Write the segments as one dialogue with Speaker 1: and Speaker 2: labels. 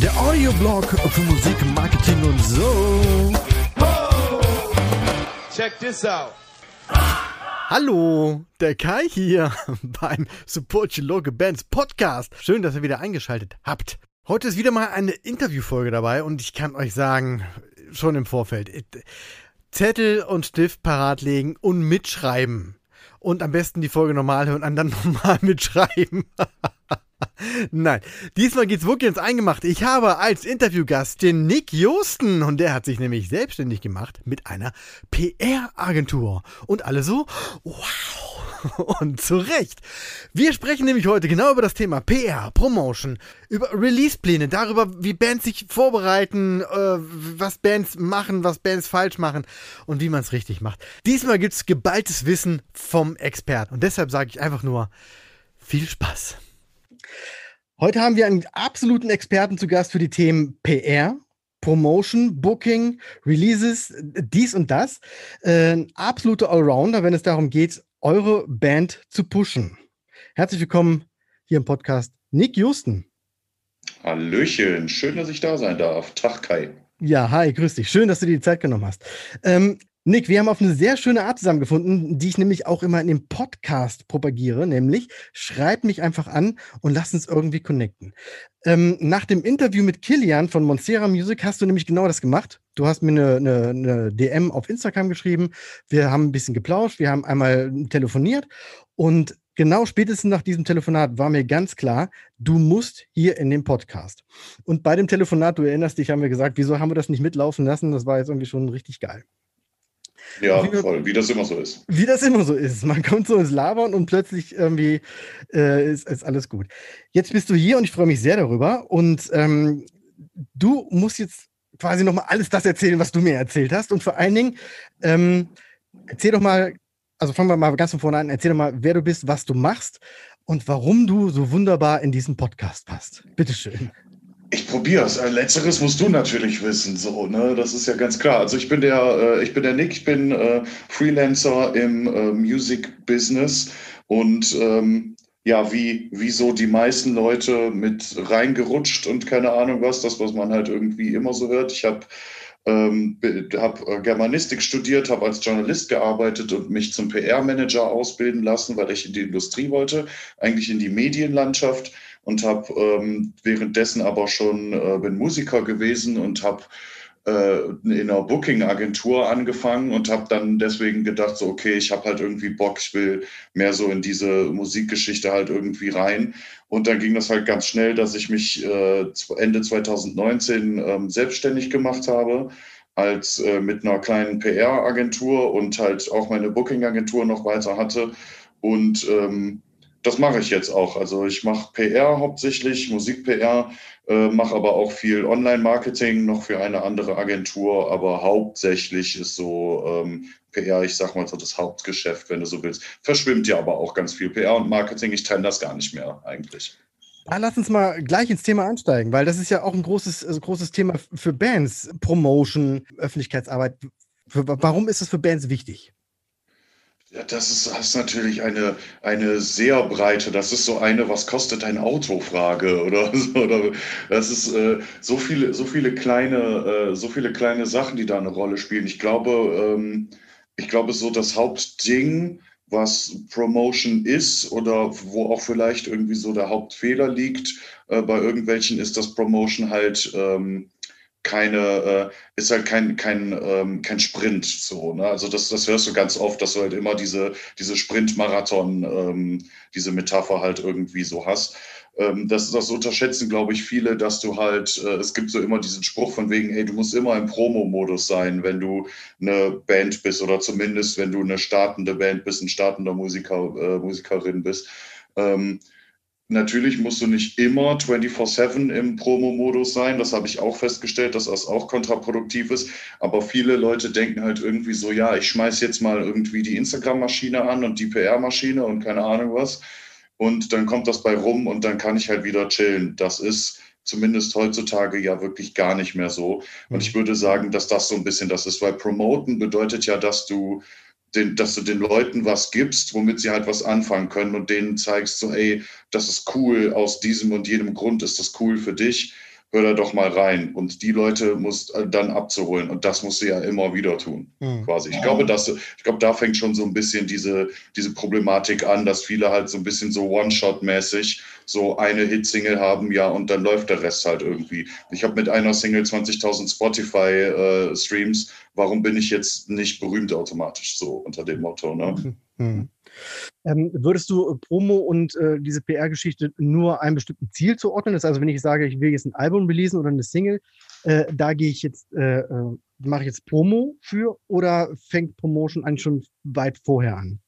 Speaker 1: Der Audioblog für Musik, Marketing und so.
Speaker 2: Check this out.
Speaker 1: Hallo, der Kai hier beim Support Your Local Bands Podcast. Schön, dass ihr wieder eingeschaltet habt. Heute ist wieder mal eine Interviewfolge dabei und ich kann euch sagen, schon im Vorfeld, Zettel und Stift parat legen und mitschreiben. Und am besten die Folge normal hören und dann nochmal mitschreiben. Nein, diesmal geht's wirklich ins Eingemachte. Ich habe als Interviewgast den Nick Josten und der hat sich nämlich selbstständig gemacht mit einer PR-Agentur. Und alle so, wow. Und zu Recht. Wir sprechen nämlich heute genau über das Thema PR, Promotion, über Release-Pläne, darüber, wie Bands sich vorbereiten, äh, was Bands machen, was Bands falsch machen und wie man es richtig macht. Diesmal gibt's geballtes Wissen vom Experten. Und deshalb sage ich einfach nur, viel Spaß. Heute haben wir einen absoluten Experten zu Gast für die Themen PR, Promotion, Booking, Releases, dies und das. Äh, ein absoluter Allrounder, wenn es darum geht, eure Band zu pushen. Herzlich willkommen hier im Podcast Nick Houston.
Speaker 3: Hallöchen, schön, dass ich da sein darf. Tag, Kai.
Speaker 1: Ja, hi, grüß dich. Schön, dass du dir die Zeit genommen hast. Ähm, Nick, wir haben auf eine sehr schöne Art zusammengefunden, die ich nämlich auch immer in dem Podcast propagiere, nämlich schreib mich einfach an und lass uns irgendwie connecten. Ähm, nach dem Interview mit Kilian von Monstera Music hast du nämlich genau das gemacht. Du hast mir eine, eine, eine DM auf Instagram geschrieben, wir haben ein bisschen geplauscht, wir haben einmal telefoniert und genau spätestens nach diesem Telefonat war mir ganz klar, du musst hier in den Podcast. Und bei dem Telefonat, du erinnerst dich, haben wir gesagt, wieso haben wir das nicht mitlaufen lassen? Das war jetzt irgendwie schon richtig geil.
Speaker 3: Ja, wie, voll, wie das immer so ist.
Speaker 1: Wie das immer so ist. Man kommt so ins Labern und plötzlich irgendwie äh, ist, ist, alles gut. Jetzt bist du hier und ich freue mich sehr darüber. Und ähm, du musst jetzt quasi nochmal alles das erzählen, was du mir erzählt hast. Und vor allen Dingen, ähm, erzähl doch mal, also fangen wir mal ganz von vorne an, erzähl doch mal, wer du bist, was du machst und warum du so wunderbar in diesen Podcast passt. Bitteschön.
Speaker 3: Ich probiere es. Letzteres musst du natürlich wissen, so, ne? Das ist ja ganz klar. Also ich bin der, äh, ich bin der Nick, ich bin äh, Freelancer im äh, Music Business und ähm, ja, wie, wie so die meisten Leute mit reingerutscht und keine Ahnung was, das, was man halt irgendwie immer so hört. Ich habe ähm, habe äh, Germanistik studiert, habe als Journalist gearbeitet und mich zum PR-Manager ausbilden lassen, weil ich in die Industrie wollte, eigentlich in die Medienlandschaft und habe ähm, währenddessen aber schon, äh, bin Musiker gewesen und habe äh, in einer Booking-Agentur angefangen und habe dann deswegen gedacht, so okay, ich habe halt irgendwie Bock, ich will mehr so in diese Musikgeschichte halt irgendwie rein. Und dann ging das halt ganz schnell, dass ich mich äh, Ende 2019 ähm, selbstständig gemacht habe als äh, mit einer kleinen PR-Agentur und halt auch meine Booking-Agentur noch weiter hatte. Und ähm, das mache ich jetzt auch. Also ich mache PR hauptsächlich, Musik-PR, äh, mache aber auch viel Online-Marketing noch für eine andere Agentur, aber hauptsächlich ist so ähm, PR, ich sag mal so das Hauptgeschäft, wenn du so willst. Verschwimmt ja aber auch ganz viel PR und Marketing, ich trenne das gar nicht mehr eigentlich.
Speaker 1: Ja, lass uns mal gleich ins Thema einsteigen, weil das ist ja auch ein großes, also großes Thema für Bands, Promotion, Öffentlichkeitsarbeit. Warum ist das für Bands wichtig?
Speaker 3: Das ist, das ist natürlich eine, eine sehr breite, das ist so eine, was kostet ein Auto Frage oder so. Oder das ist äh, so viele, so viele kleine, äh, so viele kleine Sachen, die da eine Rolle spielen. Ich glaube, ähm, ich glaube, so das Hauptding, was Promotion ist oder wo auch vielleicht irgendwie so der Hauptfehler liegt äh, bei irgendwelchen, ist, dass Promotion halt ähm, keine, äh, ist halt kein, kein, ähm, kein Sprint so. Ne? Also das, das hörst du ganz oft, dass du halt immer diese, diese Sprint-Marathon, ähm, diese Metapher halt irgendwie so hast. Ähm, das, das unterschätzen, glaube ich, viele, dass du halt, äh, es gibt so immer diesen Spruch von wegen, hey, du musst immer im Promo-Modus sein, wenn du eine Band bist oder zumindest, wenn du eine startende Band bist, ein startender Musiker, äh, Musikerin bist. Ähm, Natürlich musst du nicht immer 24-7 im Promo-Modus sein. Das habe ich auch festgestellt, dass das auch kontraproduktiv ist. Aber viele Leute denken halt irgendwie so, ja, ich schmeiße jetzt mal irgendwie die Instagram-Maschine an und die PR-Maschine und keine Ahnung was. Und dann kommt das bei rum und dann kann ich halt wieder chillen. Das ist zumindest heutzutage ja wirklich gar nicht mehr so. Und ich mhm. würde sagen, dass das so ein bisschen das ist, weil Promoten bedeutet ja, dass du den, dass du den Leuten was gibst, womit sie halt was anfangen können und denen zeigst, so, ey, das ist cool, aus diesem und jenem Grund ist das cool für dich hör da doch mal rein. Und die Leute muss äh, dann abzuholen. Und das musst du ja immer wieder tun, mhm. quasi. Ich glaube, dass, ich glaube, da fängt schon so ein bisschen diese, diese Problematik an, dass viele halt so ein bisschen so One-Shot-mäßig so eine Hit-Single haben, ja, und dann läuft der Rest halt irgendwie. Ich habe mit einer Single 20.000 Spotify-Streams. Äh, Warum bin ich jetzt nicht berühmt automatisch? So unter dem Motto, ne? Mhm.
Speaker 1: Ähm, würdest du Promo und äh, diese PR-Geschichte nur einem bestimmten Ziel zuordnen? Das ist also, wenn ich sage, ich will jetzt ein Album releasen oder eine Single, äh, da gehe ich jetzt, äh, äh, mache ich jetzt Promo für oder fängt Promotion eigentlich schon weit vorher an?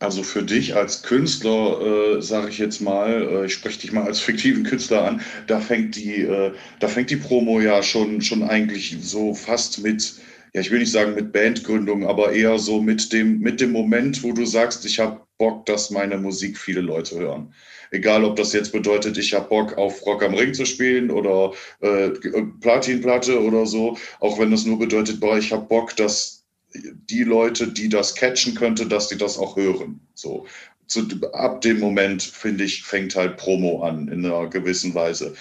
Speaker 3: Also für dich als Künstler, äh, sage ich jetzt mal, äh, ich spreche dich mal als fiktiven Künstler an, da fängt die, äh, da fängt die Promo ja schon, schon eigentlich so fast mit, ja, ich will nicht sagen mit Bandgründung, aber eher so mit dem, mit dem Moment, wo du sagst, ich habe Bock, dass meine Musik viele Leute hören. Egal, ob das jetzt bedeutet, ich habe Bock auf Rock am Ring zu spielen oder äh, Platinplatte oder so, auch wenn das nur bedeutet, boah, ich habe Bock, dass die Leute, die das catchen könnte, dass die das auch hören. So. Zu, ab dem Moment, finde ich, fängt halt Promo an in einer gewissen Weise.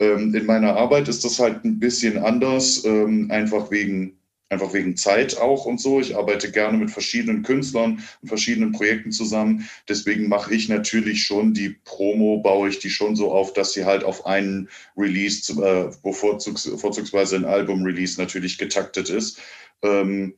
Speaker 3: Ähm, in meiner Arbeit ist das halt ein bisschen anders, ähm, einfach wegen einfach wegen Zeit auch und so. Ich arbeite gerne mit verschiedenen Künstlern und verschiedenen Projekten zusammen. Deswegen mache ich natürlich schon die Promo, baue ich die schon so auf, dass sie halt auf einen Release, äh, bevorzugs, vorzugsweise ein Album-Release natürlich getaktet ist. Ähm,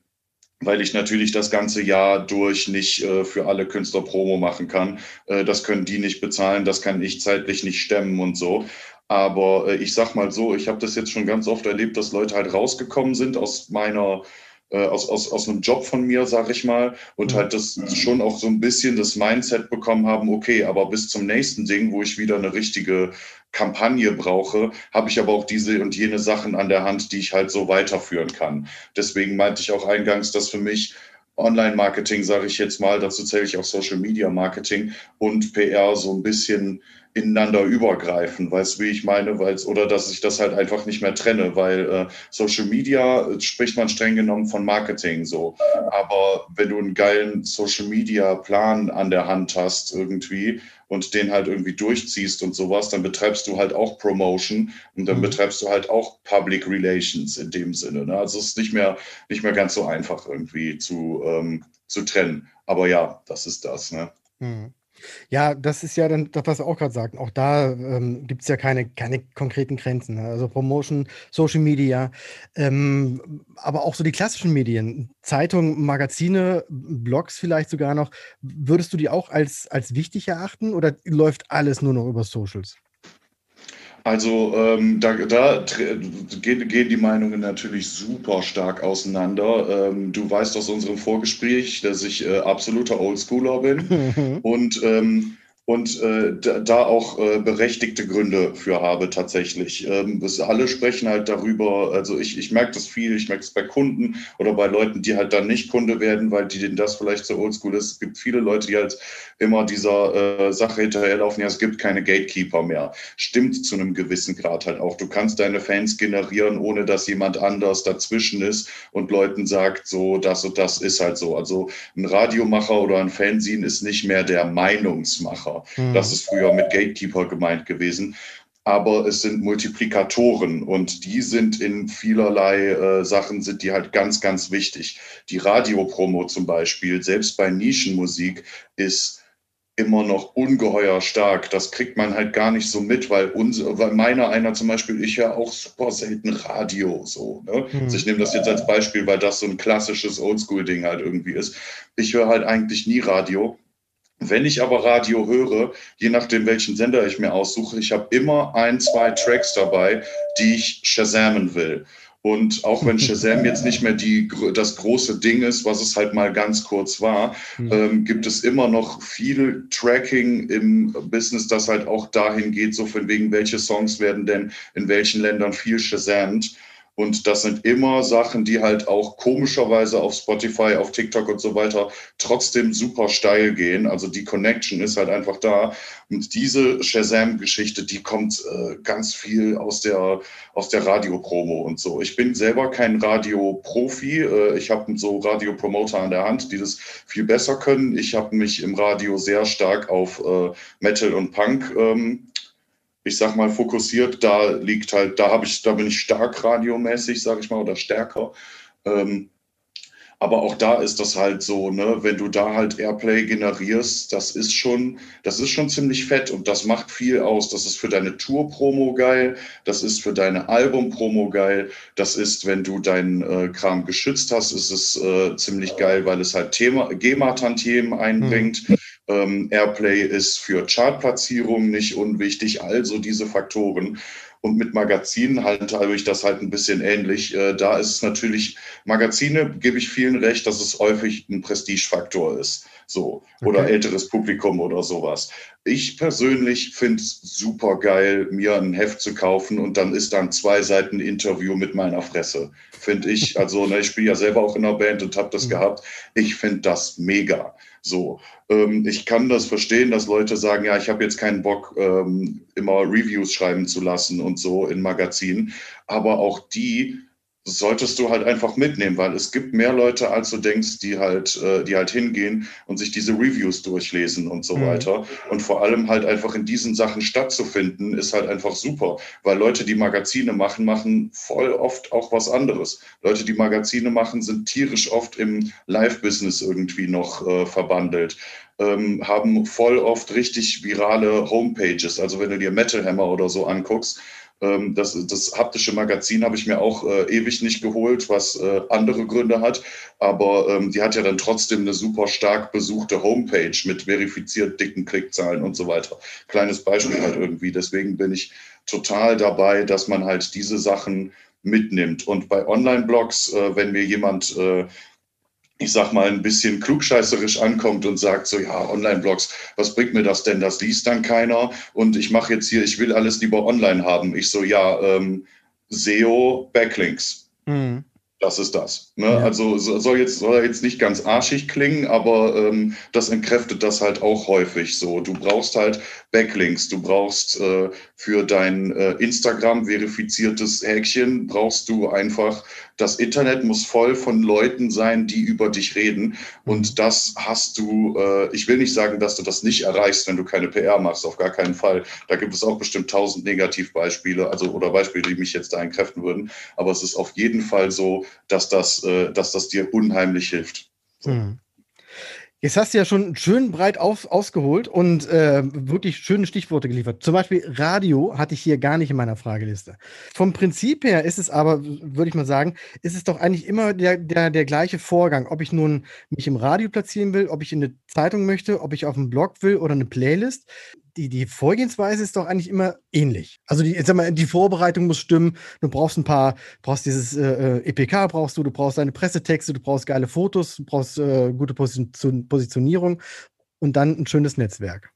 Speaker 3: weil ich natürlich das ganze Jahr durch nicht äh, für alle Künstler Promo machen kann. Äh, das können die nicht bezahlen, das kann ich zeitlich nicht stemmen und so. Aber äh, ich sag mal so, ich habe das jetzt schon ganz oft erlebt, dass Leute halt rausgekommen sind aus meiner äh, aus, aus, aus einem Job von mir, sag ich mal, und halt das schon auch so ein bisschen das Mindset bekommen haben, okay, aber bis zum nächsten Ding, wo ich wieder eine richtige Kampagne brauche, habe ich aber auch diese und jene Sachen an der Hand, die ich halt so weiterführen kann. Deswegen meinte ich auch eingangs, dass für mich Online-Marketing, sage ich jetzt mal, dazu zähle ich auch Social-Media-Marketing und PR so ein bisschen ineinander übergreifen, weißt du, wie ich meine, weil oder dass ich das halt einfach nicht mehr trenne, weil äh, Social Media äh, spricht man streng genommen von Marketing so, aber wenn du einen geilen Social Media Plan an der Hand hast irgendwie und den halt irgendwie durchziehst und sowas, dann betreibst du halt auch Promotion und dann mhm. betreibst du halt auch Public Relations in dem Sinne. Ne? Also es ist nicht mehr nicht mehr ganz so einfach irgendwie zu ähm, zu trennen. Aber ja, das ist das. Ne? Mhm.
Speaker 1: Ja, das ist ja dann das, was wir auch gerade sagten. Auch da ähm, gibt es ja keine, keine konkreten Grenzen. Ne? Also Promotion, Social Media, ähm, aber auch so die klassischen Medien, Zeitungen, Magazine, Blogs vielleicht sogar noch. Würdest du die auch als, als wichtig erachten oder läuft alles nur noch über Socials?
Speaker 3: Also ähm, da, da gehen, gehen, die Meinungen natürlich super stark auseinander. Ähm, du weißt aus unserem Vorgespräch, dass ich äh, absoluter Oldschooler bin. und ähm, und äh, da auch äh, berechtigte Gründe für habe tatsächlich. Ähm, das, alle sprechen halt darüber, also ich, ich merke das viel, ich merke es bei Kunden oder bei Leuten, die halt dann nicht Kunde werden, weil die denen das vielleicht so oldschool ist. Es gibt viele Leute, die halt immer dieser äh, Sache hinterherlaufen, ja, es gibt keine Gatekeeper mehr. Stimmt zu einem gewissen Grad halt auch. Du kannst deine Fans generieren, ohne dass jemand anders dazwischen ist und Leuten sagt, so, das und das ist halt so. Also ein Radiomacher oder ein Fanzine ist nicht mehr der Meinungsmacher Mhm. Das ist früher mit Gatekeeper gemeint gewesen. Aber es sind Multiplikatoren und die sind in vielerlei äh, Sachen, sind die halt ganz, ganz wichtig. Die Radiopromo zum Beispiel, selbst bei Nischenmusik, ist immer noch ungeheuer stark. Das kriegt man halt gar nicht so mit, weil, unser, weil meiner einer zum Beispiel, ich ja auch super selten Radio so. Ne? Mhm. Also ich nehme das jetzt als Beispiel, weil das so ein klassisches Oldschool-Ding halt irgendwie ist. Ich höre halt eigentlich nie Radio. Wenn ich aber Radio höre, je nachdem, welchen Sender ich mir aussuche, ich habe immer ein, zwei Tracks dabei, die ich shazamen will. Und auch wenn Shazam jetzt nicht mehr die, das große Ding ist, was es halt mal ganz kurz war, mhm. ähm, gibt es immer noch viel Tracking im Business, das halt auch dahin geht, so von wegen, welche Songs werden denn in welchen Ländern viel Shazamt. Und das sind immer Sachen, die halt auch komischerweise auf Spotify, auf TikTok und so weiter trotzdem super steil gehen. Also die Connection ist halt einfach da. Und diese Shazam-Geschichte, die kommt äh, ganz viel aus der, aus der Radiopromo und so. Ich bin selber kein Radioprofi. Äh, ich habe so Radiopromoter an der Hand, die das viel besser können. Ich habe mich im Radio sehr stark auf äh, Metal und Punk ähm, ich sag mal, fokussiert. Da liegt halt, da habe ich, da bin ich stark radiomäßig, sage ich mal, oder stärker. Ähm, aber auch da ist das halt so, ne, wenn du da halt Airplay generierst, das ist schon, das ist schon ziemlich fett und das macht viel aus. Das ist für deine Tour-Promo geil, das ist für deine Album-Promo geil, das ist, wenn du deinen äh, Kram geschützt hast, ist es äh, ziemlich geil, weil es halt Thema, GEMA-Tantiemen einbringt. Mhm. Ähm, Airplay ist für Chartplatzierung nicht unwichtig, also diese Faktoren. Und mit Magazinen halt habe ich das halt ein bisschen ähnlich. Äh, da ist es natürlich, Magazine gebe ich vielen recht, dass es häufig ein Prestigefaktor ist. So. Oder okay. älteres Publikum oder sowas. Ich persönlich finde es super geil, mir ein Heft zu kaufen und dann ist dann zwei Seiten Interview mit meiner Fresse. Finde ich, also ne, ich spiele ja selber auch in einer Band und habe das mhm. gehabt. Ich finde das mega. So, ähm, ich kann das verstehen, dass Leute sagen, ja, ich habe jetzt keinen Bock, ähm, immer Reviews schreiben zu lassen und so in Magazinen. Aber auch die solltest du halt einfach mitnehmen, weil es gibt mehr Leute, als du denkst, die halt, äh, die halt hingehen und sich diese Reviews durchlesen und so mhm. weiter. Und vor allem halt einfach in diesen Sachen stattzufinden, ist halt einfach super, weil Leute, die Magazine machen, machen voll oft auch was anderes. Leute, die Magazine machen, sind tierisch oft im Live-Business irgendwie noch äh, verbandelt. Ähm, haben voll oft richtig virale Homepages. Also wenn du dir Metal Hammer oder so anguckst, das, das haptische Magazin habe ich mir auch äh, ewig nicht geholt, was äh, andere Gründe hat. Aber ähm, die hat ja dann trotzdem eine super stark besuchte Homepage mit verifiziert dicken Klickzahlen und so weiter. Kleines Beispiel halt irgendwie. Deswegen bin ich total dabei, dass man halt diese Sachen mitnimmt. Und bei Online-Blogs, äh, wenn mir jemand äh, ich sag mal, ein bisschen klugscheißerisch ankommt und sagt so, ja, Online-Blogs, was bringt mir das denn? Das liest dann keiner und ich mache jetzt hier, ich will alles lieber online haben. Ich so, ja, ähm, SEO, Backlinks. Mhm. Das ist das. Ne? Ja. Also soll jetzt, soll jetzt nicht ganz arschig klingen, aber ähm, das entkräftet das halt auch häufig so. Du brauchst halt Backlinks, du brauchst äh, für dein äh, Instagram verifiziertes Häkchen, brauchst du einfach, das Internet muss voll von Leuten sein, die über dich reden. Und mhm. das hast du, äh, ich will nicht sagen, dass du das nicht erreichst, wenn du keine PR machst, auf gar keinen Fall. Da gibt es auch bestimmt tausend Negativbeispiele, also oder Beispiele, die mich jetzt da entkräften würden. Aber es ist auf jeden Fall so, dass das, äh, dass das dir unheimlich hilft. So. Mhm.
Speaker 1: Jetzt hast du ja schon schön breit auf, ausgeholt und äh, wirklich schöne Stichworte geliefert. Zum Beispiel Radio hatte ich hier gar nicht in meiner Frageliste. Vom Prinzip her ist es aber, würde ich mal sagen, ist es doch eigentlich immer der, der, der gleiche Vorgang. Ob ich nun mich im Radio platzieren will, ob ich in eine Zeitung möchte, ob ich auf einen Blog will oder eine Playlist die, die Vorgehensweise ist doch eigentlich immer ähnlich. Also die, sag mal, die Vorbereitung muss stimmen. Du brauchst ein paar, brauchst dieses äh, EPK, äh, e brauchst du, du brauchst deine Pressetexte, du brauchst geile Fotos, du brauchst äh, gute Position, Positionierung und dann ein schönes Netzwerk.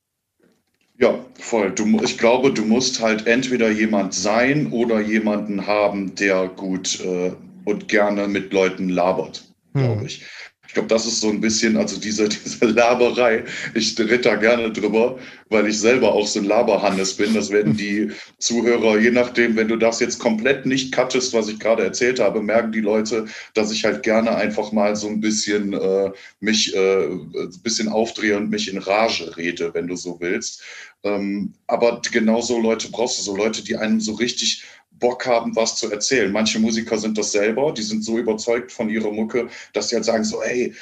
Speaker 3: Ja, voll. Du, ich glaube, du musst halt entweder jemand sein oder jemanden haben, der gut äh, und gerne mit Leuten labert, glaube hm. ich. Ich glaube, das ist so ein bisschen, also diese, diese Laberei, ich ritt da gerne drüber, weil ich selber auch so ein Laberhannes bin. Das werden die Zuhörer, je nachdem, wenn du das jetzt komplett nicht cuttest, was ich gerade erzählt habe, merken die Leute, dass ich halt gerne einfach mal so ein bisschen äh, mich äh, ein bisschen aufdrehe und mich in Rage rede, wenn du so willst. Ähm, aber genauso Leute brauchst du, so Leute, die einen so richtig Bock haben, was zu erzählen. Manche Musiker sind das selber, die sind so überzeugt von ihrer Mucke, dass sie halt sagen so, hey,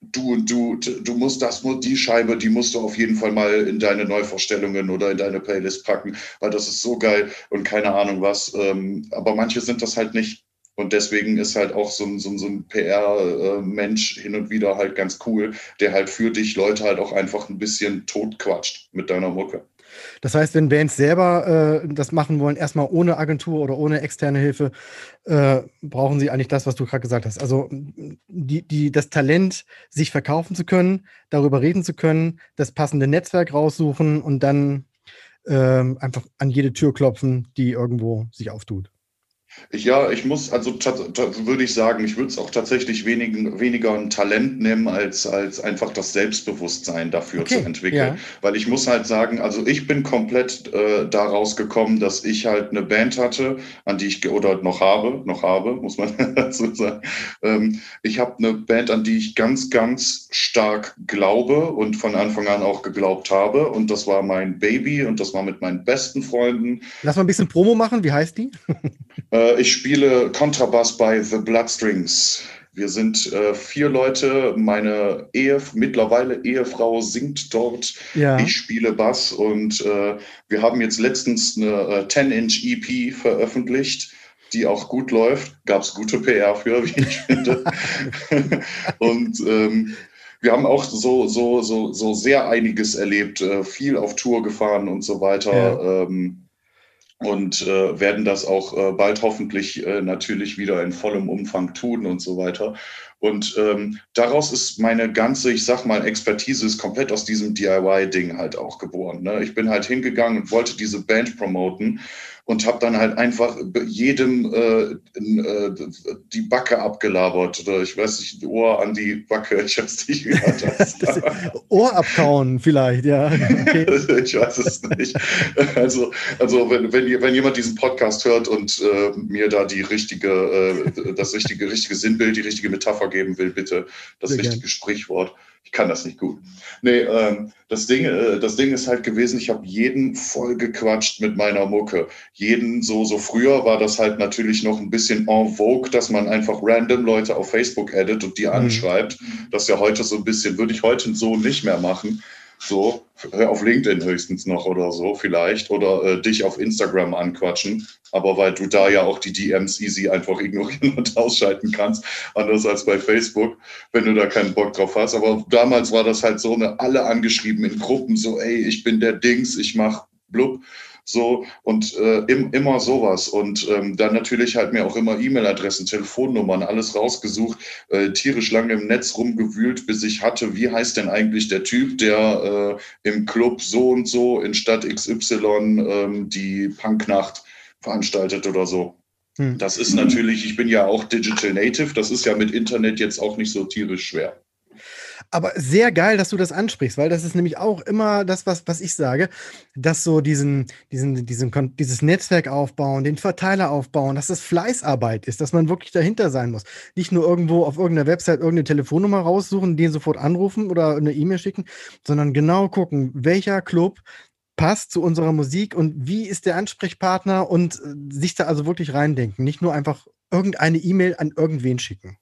Speaker 3: du und du, du musst das, die Scheibe, die musst du auf jeden Fall mal in deine Neuvorstellungen oder in deine Playlist packen, weil das ist so geil und keine Ahnung was. Ähm, aber manche sind das halt nicht. Und deswegen ist halt auch so ein, so ein, so ein PR-Mensch hin und wieder halt ganz cool, der halt für dich Leute halt auch einfach ein bisschen totquatscht mit deiner Mucke.
Speaker 1: Das heißt, wenn Bands selber äh, das machen wollen, erstmal ohne Agentur oder ohne externe Hilfe, äh, brauchen sie eigentlich das, was du gerade gesagt hast. Also die, die, das Talent, sich verkaufen zu können, darüber reden zu können, das passende Netzwerk raussuchen und dann äh, einfach an jede Tür klopfen, die irgendwo sich auftut.
Speaker 3: Ja, ich muss, also würde ich sagen, ich würde es auch tatsächlich wenig, weniger ein Talent nehmen, als, als einfach das Selbstbewusstsein dafür okay, zu entwickeln. Ja. Weil ich muss halt sagen, also ich bin komplett äh, daraus gekommen, dass ich halt eine Band hatte, an die ich, oder noch habe, noch habe, muss man dazu sagen. Ähm, ich habe eine Band, an die ich ganz, ganz stark glaube und von Anfang an auch geglaubt habe. Und das war mein Baby und das war mit meinen besten Freunden.
Speaker 1: Lass mal ein bisschen Promo machen, wie heißt die?
Speaker 3: Äh, ich spiele Kontrabass bei The Bloodstrings. Wir sind äh, vier Leute. Meine Ehe, mittlerweile Ehefrau singt dort. Ja. Ich spiele Bass und äh, wir haben jetzt letztens eine äh, 10-Inch EP veröffentlicht, die auch gut läuft. Gab es gute PR für, wie ich finde. und ähm, wir haben auch so, so, so, so sehr einiges erlebt, äh, viel auf Tour gefahren und so weiter. Ja. Ähm, und äh, werden das auch äh, bald hoffentlich äh, natürlich wieder in vollem Umfang tun und so weiter. Und ähm, daraus ist meine ganze, ich sag mal, Expertise ist komplett aus diesem DIY-Ding halt auch geboren. Ne? Ich bin halt hingegangen und wollte diese Band promoten und habe dann halt einfach jedem äh, äh, die Backe abgelabert oder ich weiß nicht, Ohr an die Backe, ich weiß nicht, wie das
Speaker 1: Ohr abkauen vielleicht, ja. Okay.
Speaker 3: ich weiß es nicht. Also, also wenn, wenn, wenn jemand diesen Podcast hört und äh, mir da die richtige, äh, das richtige, richtige Sinnbild, die richtige Metapher geben will, bitte das Sehr richtige gern. Sprichwort ich kann das nicht gut. Nee, ähm, das, Ding, äh, das Ding ist halt gewesen, ich habe jeden voll gequatscht mit meiner Mucke. Jeden so, so früher war das halt natürlich noch ein bisschen en vogue, dass man einfach random Leute auf Facebook addet und die mhm. anschreibt. Das ja heute so ein bisschen, würde ich heute so nicht mehr machen. So, auf LinkedIn höchstens noch oder so vielleicht. Oder äh, dich auf Instagram anquatschen. Aber weil du da ja auch die DMs easy einfach ignorieren und ausschalten kannst. Anders als bei Facebook, wenn du da keinen Bock drauf hast. Aber damals war das halt so, eine alle angeschrieben in Gruppen, so, ey, ich bin der Dings, ich mach blub. So und äh, im, immer sowas. Und ähm, dann natürlich halt mir auch immer E-Mail-Adressen, Telefonnummern, alles rausgesucht, äh, tierisch lange im Netz rumgewühlt, bis ich hatte, wie heißt denn eigentlich der Typ, der äh, im Club so und so in Stadt XY ähm, die Punknacht veranstaltet oder so. Hm. Das ist natürlich, ich bin ja auch Digital Native, das ist ja mit Internet jetzt auch nicht so tierisch schwer.
Speaker 1: Aber sehr geil, dass du das ansprichst, weil das ist nämlich auch immer das, was, was ich sage, dass so diesen, diesen, diesen, dieses Netzwerk aufbauen, den Verteiler aufbauen, dass das Fleißarbeit ist, dass man wirklich dahinter sein muss. Nicht nur irgendwo auf irgendeiner Website irgendeine Telefonnummer raussuchen, den sofort anrufen oder eine E-Mail schicken, sondern genau gucken, welcher Club passt zu unserer Musik und wie ist der Ansprechpartner und äh, sich da also wirklich reindenken. Nicht nur einfach irgendeine E-Mail an irgendwen schicken.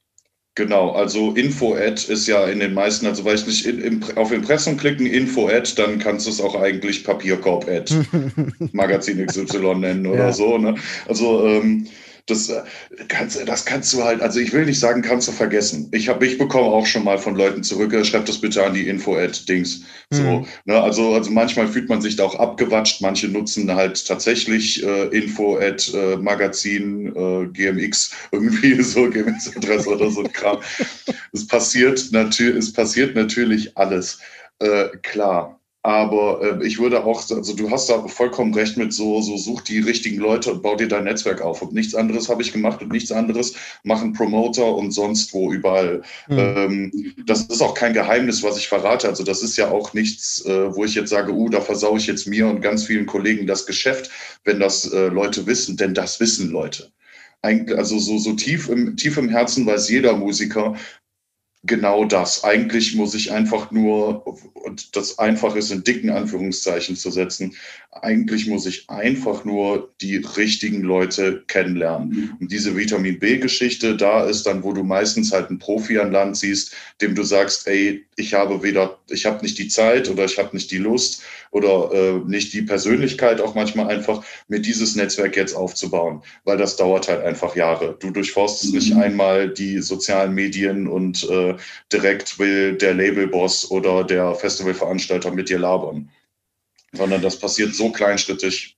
Speaker 3: Genau, also Info-Ad ist ja in den meisten, also weiß nicht, in, in, auf Impressum klicken, Info-Ad, dann kannst du es auch eigentlich Papierkorb-Ad, Magazin XY nennen oder ja. so. Ne? Also ähm, das äh, kannst, das kannst du halt, also ich will nicht sagen, kannst du vergessen. Ich habe, ich bekomme auch schon mal von Leuten zurück, äh, schreib das bitte an die Info-Ad-Dings. So, mhm. ne, also, also manchmal fühlt man sich da auch abgewatscht. Manche nutzen halt tatsächlich äh, Info-Ad-Magazin, äh, äh, GMX, irgendwie so GMX-Adresse oder so ein Kram. es passiert natürlich, es passiert natürlich alles. Äh, klar, aber äh, ich würde auch, also du hast da vollkommen recht mit so, so such die richtigen Leute und bau dir dein Netzwerk auf. Und nichts anderes habe ich gemacht und nichts anderes machen Promoter und sonst wo überall. Mhm. Ähm, das ist auch kein Geheimnis, was ich verrate. Also das ist ja auch nichts, äh, wo ich jetzt sage, uh, da versau ich jetzt mir und ganz vielen Kollegen das Geschäft, wenn das äh, Leute wissen, denn das wissen Leute. also so, so tief, im, tief im Herzen weiß jeder Musiker, genau das. Eigentlich muss ich einfach nur, und das einfach ist in dicken Anführungszeichen zu setzen, eigentlich muss ich einfach nur die richtigen Leute kennenlernen. Mhm. Und diese Vitamin B-Geschichte, da ist dann, wo du meistens halt einen Profi an Land siehst, dem du sagst, ey, ich habe weder, ich habe nicht die Zeit oder ich habe nicht die Lust oder äh, nicht die Persönlichkeit, auch manchmal einfach, mir dieses Netzwerk jetzt aufzubauen, weil das dauert halt einfach Jahre. Du durchforstest mhm. nicht einmal die sozialen Medien und äh, direkt will der Labelboss oder der Festivalveranstalter mit dir labern sondern das passiert so kleinschrittig.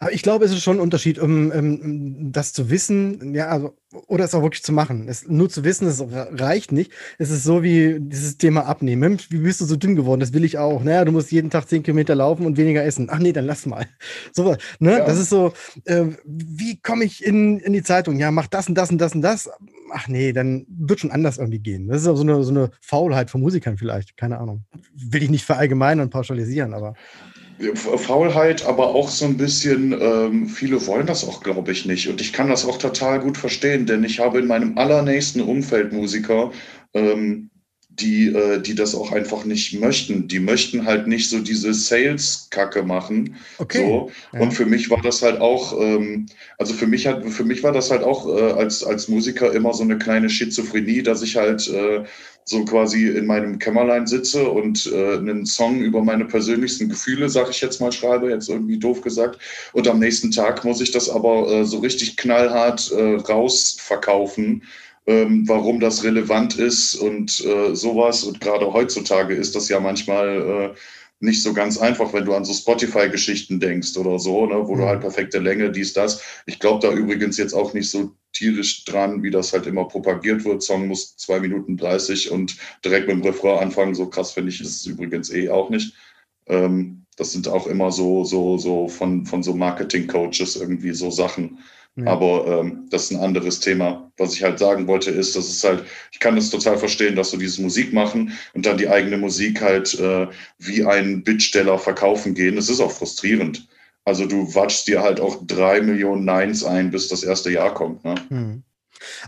Speaker 1: Aber ich glaube, es ist schon ein Unterschied, um, um das zu wissen, ja, also, oder es auch wirklich zu machen. Es, nur zu wissen, es reicht nicht. Es ist so wie dieses Thema Abnehmen. Wie bist du so dünn geworden? Das will ich auch. Naja, du musst jeden Tag zehn Kilometer laufen und weniger essen. Ach nee, dann lass mal. So, ne? Ja. Das ist so, äh, wie komme ich in, in die Zeitung? Ja, mach das und das und das und das. Ach nee, dann wird schon anders irgendwie gehen. Das ist auch so eine, so eine Faulheit von Musikern vielleicht. Keine Ahnung. Will ich nicht verallgemeinern und pauschalisieren, aber.
Speaker 3: Faulheit, aber auch so ein bisschen, ähm, viele wollen das auch, glaube ich, nicht. Und ich kann das auch total gut verstehen, denn ich habe in meinem allernächsten Umfeld Musiker, ähm, die, äh, die das auch einfach nicht möchten. Die möchten halt nicht so diese Sales-Kacke machen. Okay. So. Ja. Und für mich war das halt auch, ähm, also für mich hat, für mich war das halt auch äh, als, als Musiker immer so eine kleine Schizophrenie, dass ich halt äh, so quasi in meinem Kämmerlein sitze und äh, einen Song über meine persönlichsten Gefühle, sag ich jetzt mal, schreibe, jetzt irgendwie doof gesagt. Und am nächsten Tag muss ich das aber äh, so richtig knallhart äh, rausverkaufen, ähm, warum das relevant ist und äh, sowas. Und gerade heutzutage ist das ja manchmal äh, nicht so ganz einfach, wenn du an so Spotify-Geschichten denkst oder so, ne, wo mhm. du halt perfekte Länge, dies, das. Ich glaube da übrigens jetzt auch nicht so tierisch dran, wie das halt immer propagiert wird. Song muss zwei Minuten 30 und direkt mit dem Refrain anfangen. So krass finde ich ist es übrigens eh auch nicht. Ähm, das sind auch immer so, so, so von, von so Marketing-Coaches irgendwie so Sachen. Ja. Aber ähm, das ist ein anderes Thema. Was ich halt sagen wollte, ist, dass es halt, ich kann das total verstehen, dass du diese Musik machen und dann die eigene Musik halt äh, wie ein Bittsteller verkaufen gehen. Es ist auch frustrierend. Also du watschst dir halt auch drei Millionen Nines ein, bis das erste Jahr kommt. Ne? Hm.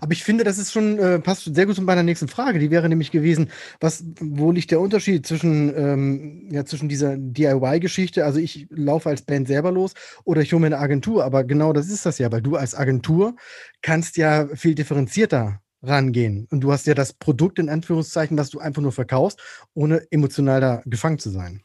Speaker 1: Aber ich finde, das ist schon, äh, passt sehr gut zu meiner nächsten Frage. Die wäre nämlich gewesen, was, wo liegt der Unterschied zwischen, ähm, ja, zwischen dieser DIY-Geschichte, also ich laufe als Band selber los oder ich hole mir eine Agentur, aber genau das ist das ja, weil du als Agentur kannst ja viel differenzierter rangehen. Und du hast ja das Produkt in Anführungszeichen, was du einfach nur verkaufst, ohne emotional da gefangen zu sein.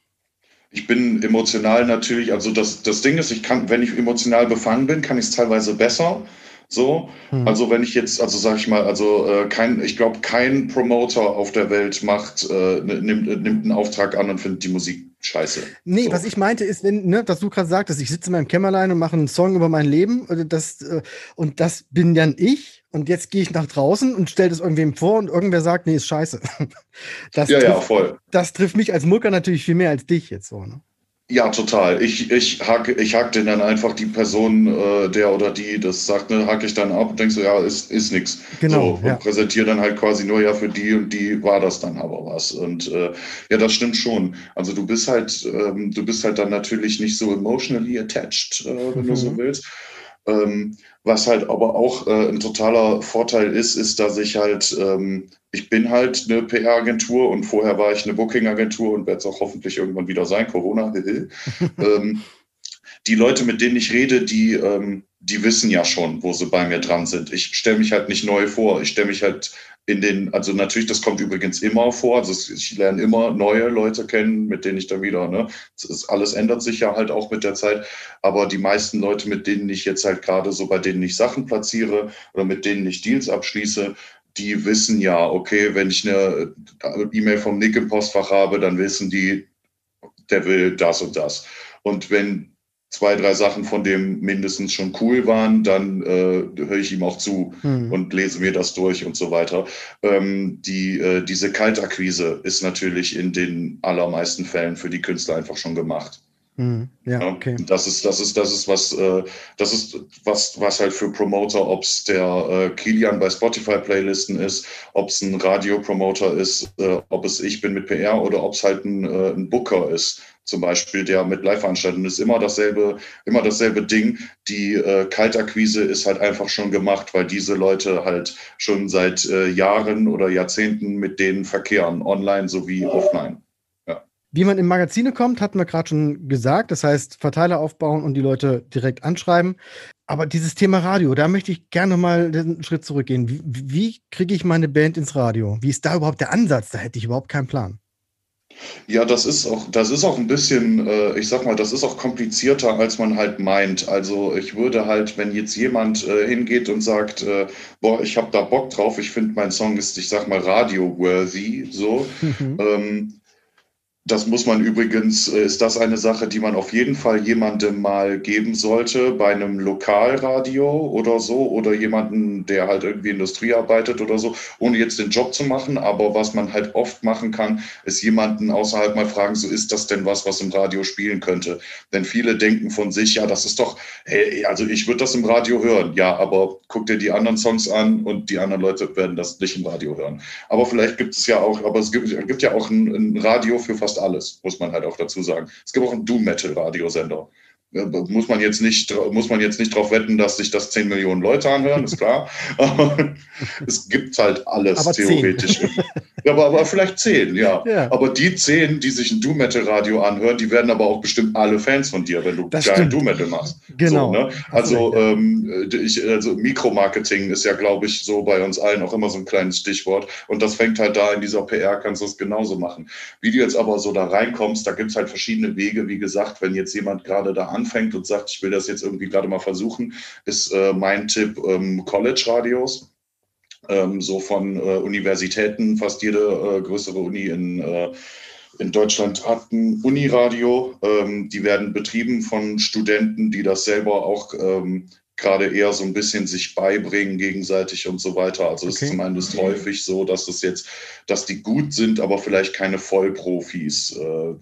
Speaker 3: Ich bin emotional natürlich, also das, das Ding ist, ich kann, wenn ich emotional befangen bin, kann ich es teilweise besser so, hm. also wenn ich jetzt, also sag ich mal, also äh, kein, ich glaube, kein Promoter auf der Welt macht, äh, nimmt, nimmt einen Auftrag an und findet die Musik scheiße.
Speaker 1: Nee, so. was ich meinte ist, wenn, ne, dass du gerade sagtest, ich sitze in meinem Kämmerlein und mache einen Song über mein Leben, äh, das, äh, und das bin dann ich. Und jetzt gehe ich nach draußen und stelle das irgendwem vor und irgendwer sagt, nee, ist scheiße. Das
Speaker 3: ja,
Speaker 1: trifft,
Speaker 3: ja, voll.
Speaker 1: Das trifft mich als Mucker natürlich viel mehr als dich jetzt so, ne?
Speaker 3: Ja, total. Ich, ich hake ich hack den dann einfach die Person, äh, der oder die das sagt, ne, hake ich dann ab und denke so, ja, ist, ist nix. Genau. So, ja. Und präsentiere dann halt quasi nur, ja, für die und die war das dann aber was. Und äh, ja, das stimmt schon. Also du bist halt, ähm, du bist halt dann natürlich nicht so emotionally attached, äh, wenn mhm. du so mhm. willst. Ähm, was halt aber auch äh, ein totaler Vorteil ist, ist, dass ich halt, ähm, ich bin halt eine PR-Agentur und vorher war ich eine Booking-Agentur und werde es auch hoffentlich irgendwann wieder sein, Corona. ähm, die Leute, mit denen ich rede, die, ähm, die wissen ja schon, wo sie bei mir dran sind. Ich stelle mich halt nicht neu vor. Ich stelle mich halt in den, also natürlich, das kommt übrigens immer vor. Also ich lerne immer neue Leute kennen, mit denen ich dann wieder, ne, ist, alles ändert sich ja halt auch mit der Zeit. Aber die meisten Leute, mit denen ich jetzt halt gerade so, bei denen ich Sachen platziere oder mit denen ich Deals abschließe, die wissen ja, okay, wenn ich eine E-Mail vom Nick im Postfach habe, dann wissen die, der will das und das. Und wenn zwei, drei Sachen von dem mindestens schon cool waren, dann äh, höre ich ihm auch zu hm. und lese mir das durch und so weiter. Ähm, die, äh, diese Kaltakquise ist natürlich in den allermeisten Fällen für die Künstler einfach schon gemacht. Hm. Ja, okay. Das ist, das ist, das ist was, äh, das ist was, was halt für Promoter, ob es der äh, Kilian bei Spotify Playlisten ist, ob es ein Radiopromoter ist, äh, ob es ich bin mit PR oder ob es halt ein, äh, ein Booker ist zum Beispiel, der mit Live-Veranstaltungen ist immer dasselbe, immer dasselbe Ding. Die äh, Kaltakquise ist halt einfach schon gemacht, weil diese Leute halt schon seit äh, Jahren oder Jahrzehnten mit denen verkehren, online sowie offline.
Speaker 1: Ja. Wie man in Magazine kommt, hatten wir gerade schon gesagt. Das heißt, Verteiler aufbauen und die Leute direkt anschreiben. Aber dieses Thema Radio, da möchte ich gerne mal einen Schritt zurückgehen. Wie, wie kriege ich meine Band ins Radio? Wie ist da überhaupt der Ansatz? Da hätte ich überhaupt keinen Plan.
Speaker 3: Ja, das ist auch, das ist auch ein bisschen, äh, ich sag mal, das ist auch komplizierter, als man halt meint. Also ich würde halt, wenn jetzt jemand äh, hingeht und sagt, äh, boah, ich habe da Bock drauf, ich finde mein Song ist, ich sag mal, radio-worthy, so, mhm. ähm, Das muss man übrigens, äh, ist das eine Sache, die man auf jeden Fall jemandem mal geben sollte, bei einem Lokalradio oder so, oder jemanden, der halt irgendwie Industrie arbeitet oder so, ohne jetzt den Job zu machen. Aber was man halt oft machen kann, ist jemanden außerhalb mal fragen, so ist das denn was, was im Radio spielen könnte? Denn viele denken von sich, ja, das ist doch, hey, also ich würde das im Radio hören. Ja, aber guck dir die anderen Songs an und die anderen Leute werden das nicht im Radio hören. Aber vielleicht gibt es ja auch, aber es gibt, gibt ja auch ein, ein Radio für fast fast alles, muss man halt auch dazu sagen. Es gibt auch einen Doom-Metal-Radiosender. Muss man jetzt nicht, muss man jetzt nicht darauf wetten, dass sich das 10 Millionen Leute anhören, ist klar. Es gibt halt alles aber theoretisch. Ja, aber, aber vielleicht 10, ja. ja. Aber die 10, die sich ein Doom Metal Radio anhören, die werden aber auch bestimmt alle Fans von dir, wenn du das geilen Doom Metal machst.
Speaker 1: Genau.
Speaker 3: So, ne? Also, ähm, ich, also Mikromarketing ist ja, glaube ich, so bei uns allen auch immer so ein kleines Stichwort. Und das fängt halt da in dieser PR, kannst du es genauso machen. Wie du jetzt aber so da reinkommst, da gibt es halt verschiedene Wege. Wie gesagt, wenn jetzt jemand gerade da an anfängt und sagt, ich will das jetzt irgendwie gerade mal versuchen, ist äh, mein Tipp ähm, College-Radios. Ähm, so von äh, Universitäten, fast jede äh, größere Uni in, äh, in Deutschland hat ein Uniradio. Ähm, die werden betrieben von Studenten, die das selber auch ähm, gerade eher so ein bisschen sich beibringen gegenseitig und so weiter. Also okay. ist zumindest häufig so, dass es jetzt, dass die gut sind, aber vielleicht keine Vollprofis. Äh,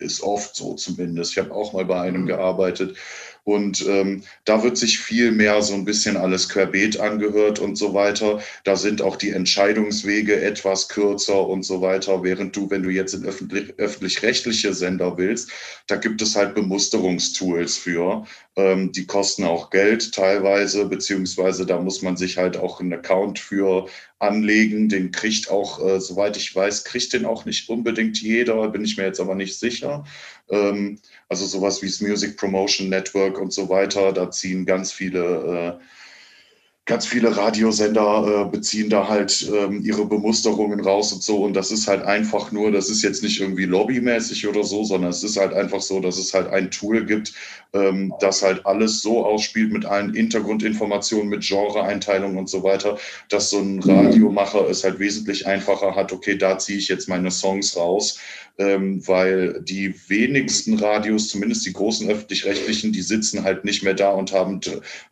Speaker 3: ist oft so zumindest. Ich habe auch mal bei einem gearbeitet, und ähm, da wird sich viel mehr so ein bisschen alles querbeet angehört und so weiter. Da sind auch die Entscheidungswege etwas kürzer und so weiter. Während du, wenn du jetzt in öffentlich, öffentlich-rechtliche Sender willst, da gibt es halt Bemusterungstools für. Ähm, die kosten auch Geld teilweise, beziehungsweise da muss man sich halt auch einen Account für anlegen. Den kriegt auch, äh, soweit ich weiß, kriegt den auch nicht unbedingt jeder, bin ich mir jetzt aber nicht sicher. Ähm, also sowas wie das Music Promotion Network und so weiter, da ziehen ganz viele äh, ganz viele Radiosender äh, beziehen da halt ähm, ihre Bemusterungen raus und so. Und das ist halt einfach nur, das ist jetzt nicht irgendwie lobbymäßig oder so, sondern es ist halt einfach so, dass es halt ein Tool gibt, ähm, das halt alles so ausspielt mit allen Hintergrundinformationen, mit Genreeinteilung und so weiter, dass so ein Radiomacher es halt wesentlich einfacher hat, okay, da ziehe ich jetzt meine Songs raus ähm, weil die wenigsten Radios, zumindest die großen öffentlich-rechtlichen, die sitzen halt nicht mehr da und haben,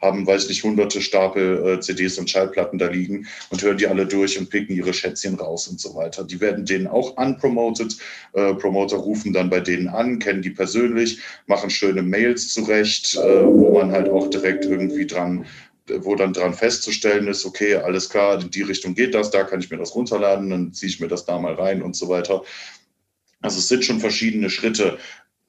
Speaker 3: haben weiß ich nicht, hunderte Stapel äh, CDs und Schallplatten da liegen und hören die alle durch und picken ihre Schätzchen raus und so weiter. Die werden denen auch unpromoted. Äh, Promoter rufen dann bei denen an, kennen die persönlich, machen schöne Mails zurecht, äh, wo man halt auch direkt irgendwie dran wo dann dran festzustellen ist, okay, alles klar, in die Richtung geht das, da kann ich mir das runterladen, dann ziehe ich mir das da mal rein und so weiter. Also es sind schon verschiedene Schritte.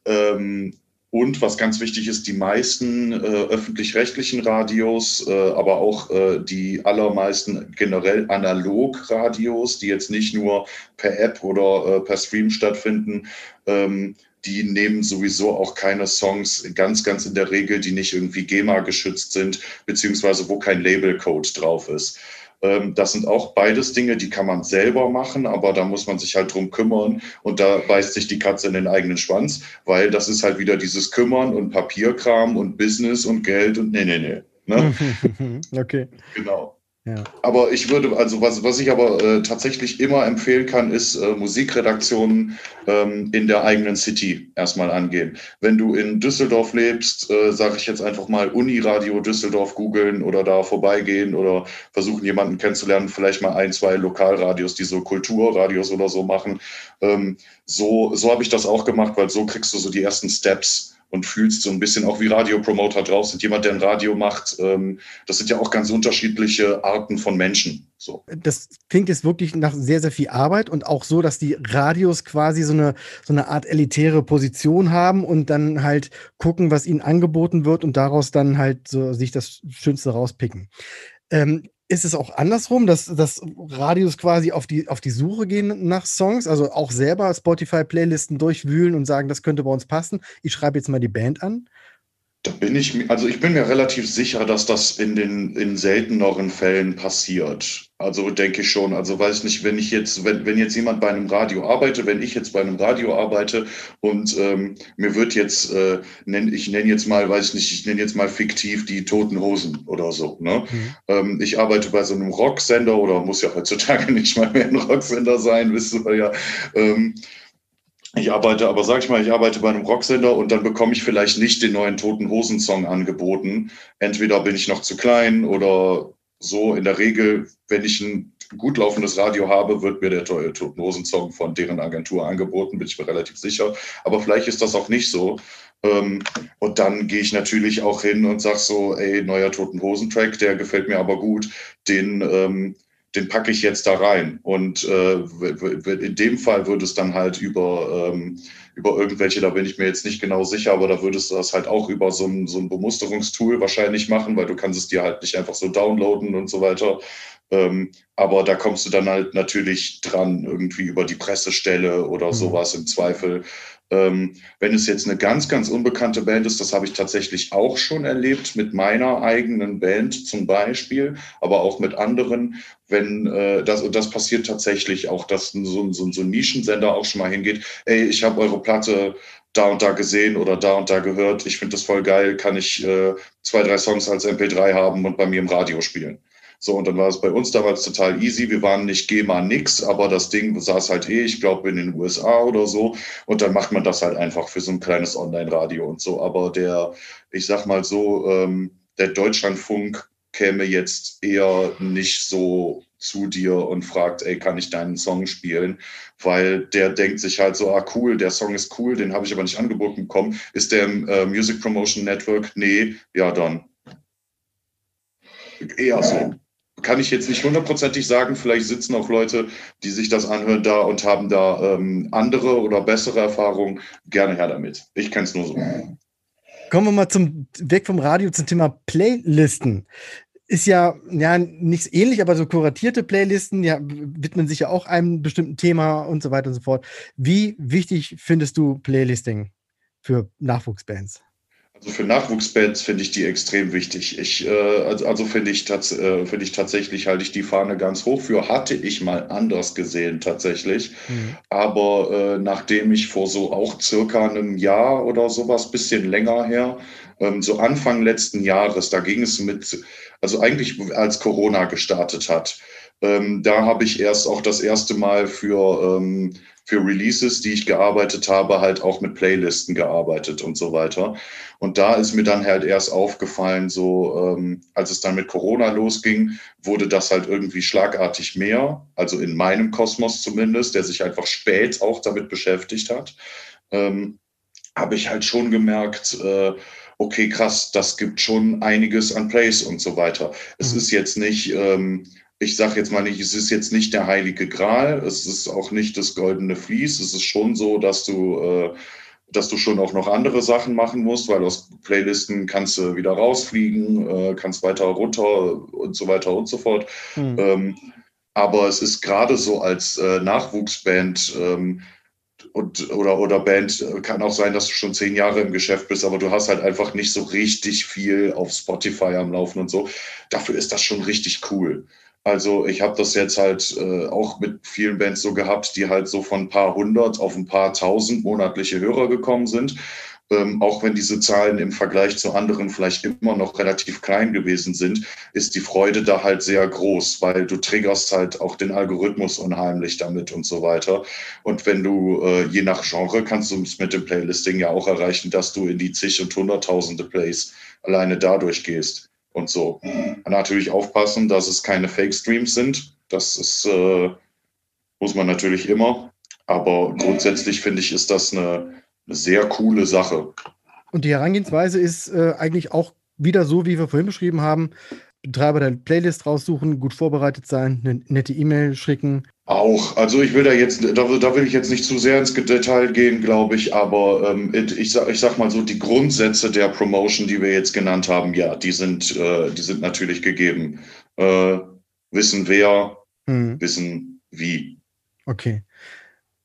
Speaker 3: Ähm, und was ganz wichtig ist, die meisten äh, öffentlich-rechtlichen Radios, äh, aber auch äh, die allermeisten generell Analog-Radios, die jetzt nicht nur per App oder äh, per Stream stattfinden, ähm, die nehmen sowieso auch keine Songs, ganz, ganz in der Regel, die nicht irgendwie GEMA geschützt sind, beziehungsweise wo kein Labelcode drauf ist. Ähm, das sind auch beides Dinge, die kann man selber machen, aber da muss man sich halt drum kümmern und da beißt sich die Katze in den eigenen Schwanz, weil das ist halt wieder dieses Kümmern und Papierkram und Business und Geld und nee, nee, nee. Ne?
Speaker 1: okay.
Speaker 3: Genau. Aber ich würde, also was, was ich aber äh, tatsächlich immer empfehlen kann, ist äh, Musikredaktionen ähm, in der eigenen City erstmal angehen. Wenn du in Düsseldorf lebst, äh, sage ich jetzt einfach mal Uniradio Düsseldorf googeln oder da vorbeigehen oder versuchen jemanden kennenzulernen, vielleicht mal ein, zwei Lokalradios, die so Kulturradios oder so machen. Ähm, so so habe ich das auch gemacht, weil so kriegst du so die ersten Steps und fühlst so ein bisschen auch wie Radiopromoter drauf sind. Jemand, der ein Radio macht, ähm, das sind ja auch ganz unterschiedliche Arten von Menschen. So.
Speaker 1: Das klingt jetzt wirklich nach sehr, sehr viel Arbeit und auch so, dass die Radios quasi so eine, so eine Art elitäre Position haben und dann halt gucken, was ihnen angeboten wird und daraus dann halt so sich das Schönste rauspicken. Ähm, ist es auch andersrum, dass, dass Radios quasi auf die, auf die Suche gehen nach Songs, also auch selber Spotify-Playlisten durchwühlen und sagen, das könnte bei uns passen. Ich schreibe jetzt mal die Band an.
Speaker 3: Da bin ich, also ich bin mir relativ sicher, dass das in den in selteneren Fällen passiert. Also denke ich schon. Also weiß nicht, wenn ich jetzt, wenn, wenn jetzt jemand bei einem Radio arbeitet, wenn ich jetzt bei einem Radio arbeite und ähm, mir wird jetzt, äh, nenn, ich nenne jetzt mal, weiß ich nicht, ich nenne jetzt mal fiktiv die Toten Hosen oder so. Ne? Mhm. Ähm, ich arbeite bei so einem Rocksender oder muss ja heutzutage nicht mal mehr ein Rocksender sein, wisst ihr ja. Ähm, ich arbeite, aber sag ich mal, ich arbeite bei einem Rocksender und dann bekomme ich vielleicht nicht den neuen Toten Hosen Song angeboten. Entweder bin ich noch zu klein oder so. In der Regel, wenn ich ein gut laufendes Radio habe, wird mir der Toten Hosen Song von deren Agentur angeboten, bin ich mir relativ sicher. Aber vielleicht ist das auch nicht so. Ähm, und dann gehe ich natürlich auch hin und sag so, ey, neuer Toten Hosen Track, der gefällt mir aber gut. Den, ähm, den packe ich jetzt da rein. Und äh, in dem Fall würde es dann halt über, ähm, über irgendwelche, da bin ich mir jetzt nicht genau sicher, aber da würdest du das halt auch über so ein, so ein Bemusterungstool wahrscheinlich machen, weil du kannst es dir halt nicht einfach so downloaden und so weiter. Ähm, aber da kommst du dann halt natürlich dran, irgendwie über die Pressestelle oder mhm. sowas im Zweifel. Ähm, wenn es jetzt eine ganz, ganz unbekannte Band ist, das habe ich tatsächlich auch schon erlebt mit meiner eigenen Band zum Beispiel, aber auch mit anderen. Wenn äh, das, und das passiert tatsächlich auch, dass so, so, so ein Nischensender auch schon mal hingeht, ey, ich habe eure Platte da und da gesehen oder da und da gehört, ich finde das voll geil, kann ich äh, zwei, drei Songs als MP3 haben und bei mir im Radio spielen. So, und dann war es bei uns damals total easy. Wir waren nicht GEMA nix, aber das Ding saß halt eh, ich glaube, in den USA oder so. Und dann macht man das halt einfach für so ein kleines Online-Radio und so. Aber der, ich sag mal so, ähm, der Deutschlandfunk käme jetzt eher nicht so zu dir und fragt, ey, kann ich deinen Song spielen? Weil der denkt sich halt so, ah cool, der Song ist cool, den habe ich aber nicht angeboten bekommen. Ist der im äh, Music Promotion Network? Nee, ja dann. Eher so kann ich jetzt nicht hundertprozentig sagen. Vielleicht sitzen auch Leute, die sich das anhören da und haben da ähm, andere oder bessere Erfahrungen. Gerne her damit. Ich kenne es nur so.
Speaker 1: Kommen wir mal zum weg vom Radio zum Thema Playlisten. Ist ja, ja nichts ähnlich, aber so kuratierte Playlisten ja, widmen sich ja auch einem bestimmten Thema und so weiter und so fort. Wie wichtig findest du Playlisting für Nachwuchsbands?
Speaker 3: Also für Nachwuchsbands finde ich die extrem wichtig. Ich, äh, also, also finde ich, tats äh, find ich tatsächlich, halte ich die Fahne ganz hoch für. Hatte ich mal anders gesehen tatsächlich. Mhm. Aber äh, nachdem ich vor so auch circa einem Jahr oder sowas, bisschen länger her, ähm, so Anfang letzten Jahres, da ging es mit, also eigentlich als Corona gestartet hat, ähm, da habe ich erst auch das erste Mal für ähm, für Releases, die ich gearbeitet habe, halt auch mit Playlisten gearbeitet und so weiter. Und da ist mir dann halt erst aufgefallen, so ähm, als es dann mit Corona losging, wurde das halt irgendwie schlagartig mehr, also in meinem Kosmos zumindest, der sich einfach spät auch damit beschäftigt hat, ähm, habe ich halt schon gemerkt, äh, okay, krass, das gibt schon einiges an Plays und so weiter. Es mhm. ist jetzt nicht, ähm, ich sage jetzt mal nicht, es ist jetzt nicht der heilige Gral, es ist auch nicht das goldene Vlies. Es ist schon so, dass du, äh, dass du schon auch noch andere Sachen machen musst, weil aus Playlisten kannst du wieder rausfliegen, äh, kannst weiter runter und so weiter und so fort. Hm. Ähm, aber es ist gerade so als äh, Nachwuchsband ähm, und, oder, oder Band, äh, kann auch sein, dass du schon zehn Jahre im Geschäft bist, aber du hast halt einfach nicht so richtig viel auf Spotify am Laufen und so. Dafür ist das schon richtig cool. Also ich habe das jetzt halt äh, auch mit vielen Bands so gehabt, die halt so von ein paar hundert auf ein paar tausend monatliche Hörer gekommen sind. Ähm, auch wenn diese Zahlen im Vergleich zu anderen vielleicht immer noch relativ klein gewesen sind, ist die Freude da halt sehr groß, weil du triggerst halt auch den Algorithmus unheimlich damit und so weiter. Und wenn du, äh, je nach Genre, kannst du es mit dem Playlisting ja auch erreichen, dass du in die zig und hunderttausende Plays alleine dadurch gehst und so. Natürlich aufpassen, dass es keine Fake-Streams sind. Das ist, äh, muss man natürlich immer. Aber grundsätzlich finde ich, ist das eine, eine, sehr coole Sache.
Speaker 1: Und die Herangehensweise ist äh, eigentlich auch wieder so, wie wir vorhin beschrieben haben. Betreiber der Playlist raussuchen, gut vorbereitet sein, eine nette E-Mail schicken,
Speaker 3: auch, also ich will da jetzt, da, da, will ich jetzt nicht zu sehr ins Detail gehen, glaube ich, aber ähm, ich, sag, ich sag mal so, die Grundsätze der Promotion, die wir jetzt genannt haben, ja, die sind, äh, die sind natürlich gegeben. Äh, wissen wer, hm. wissen wie.
Speaker 1: Okay.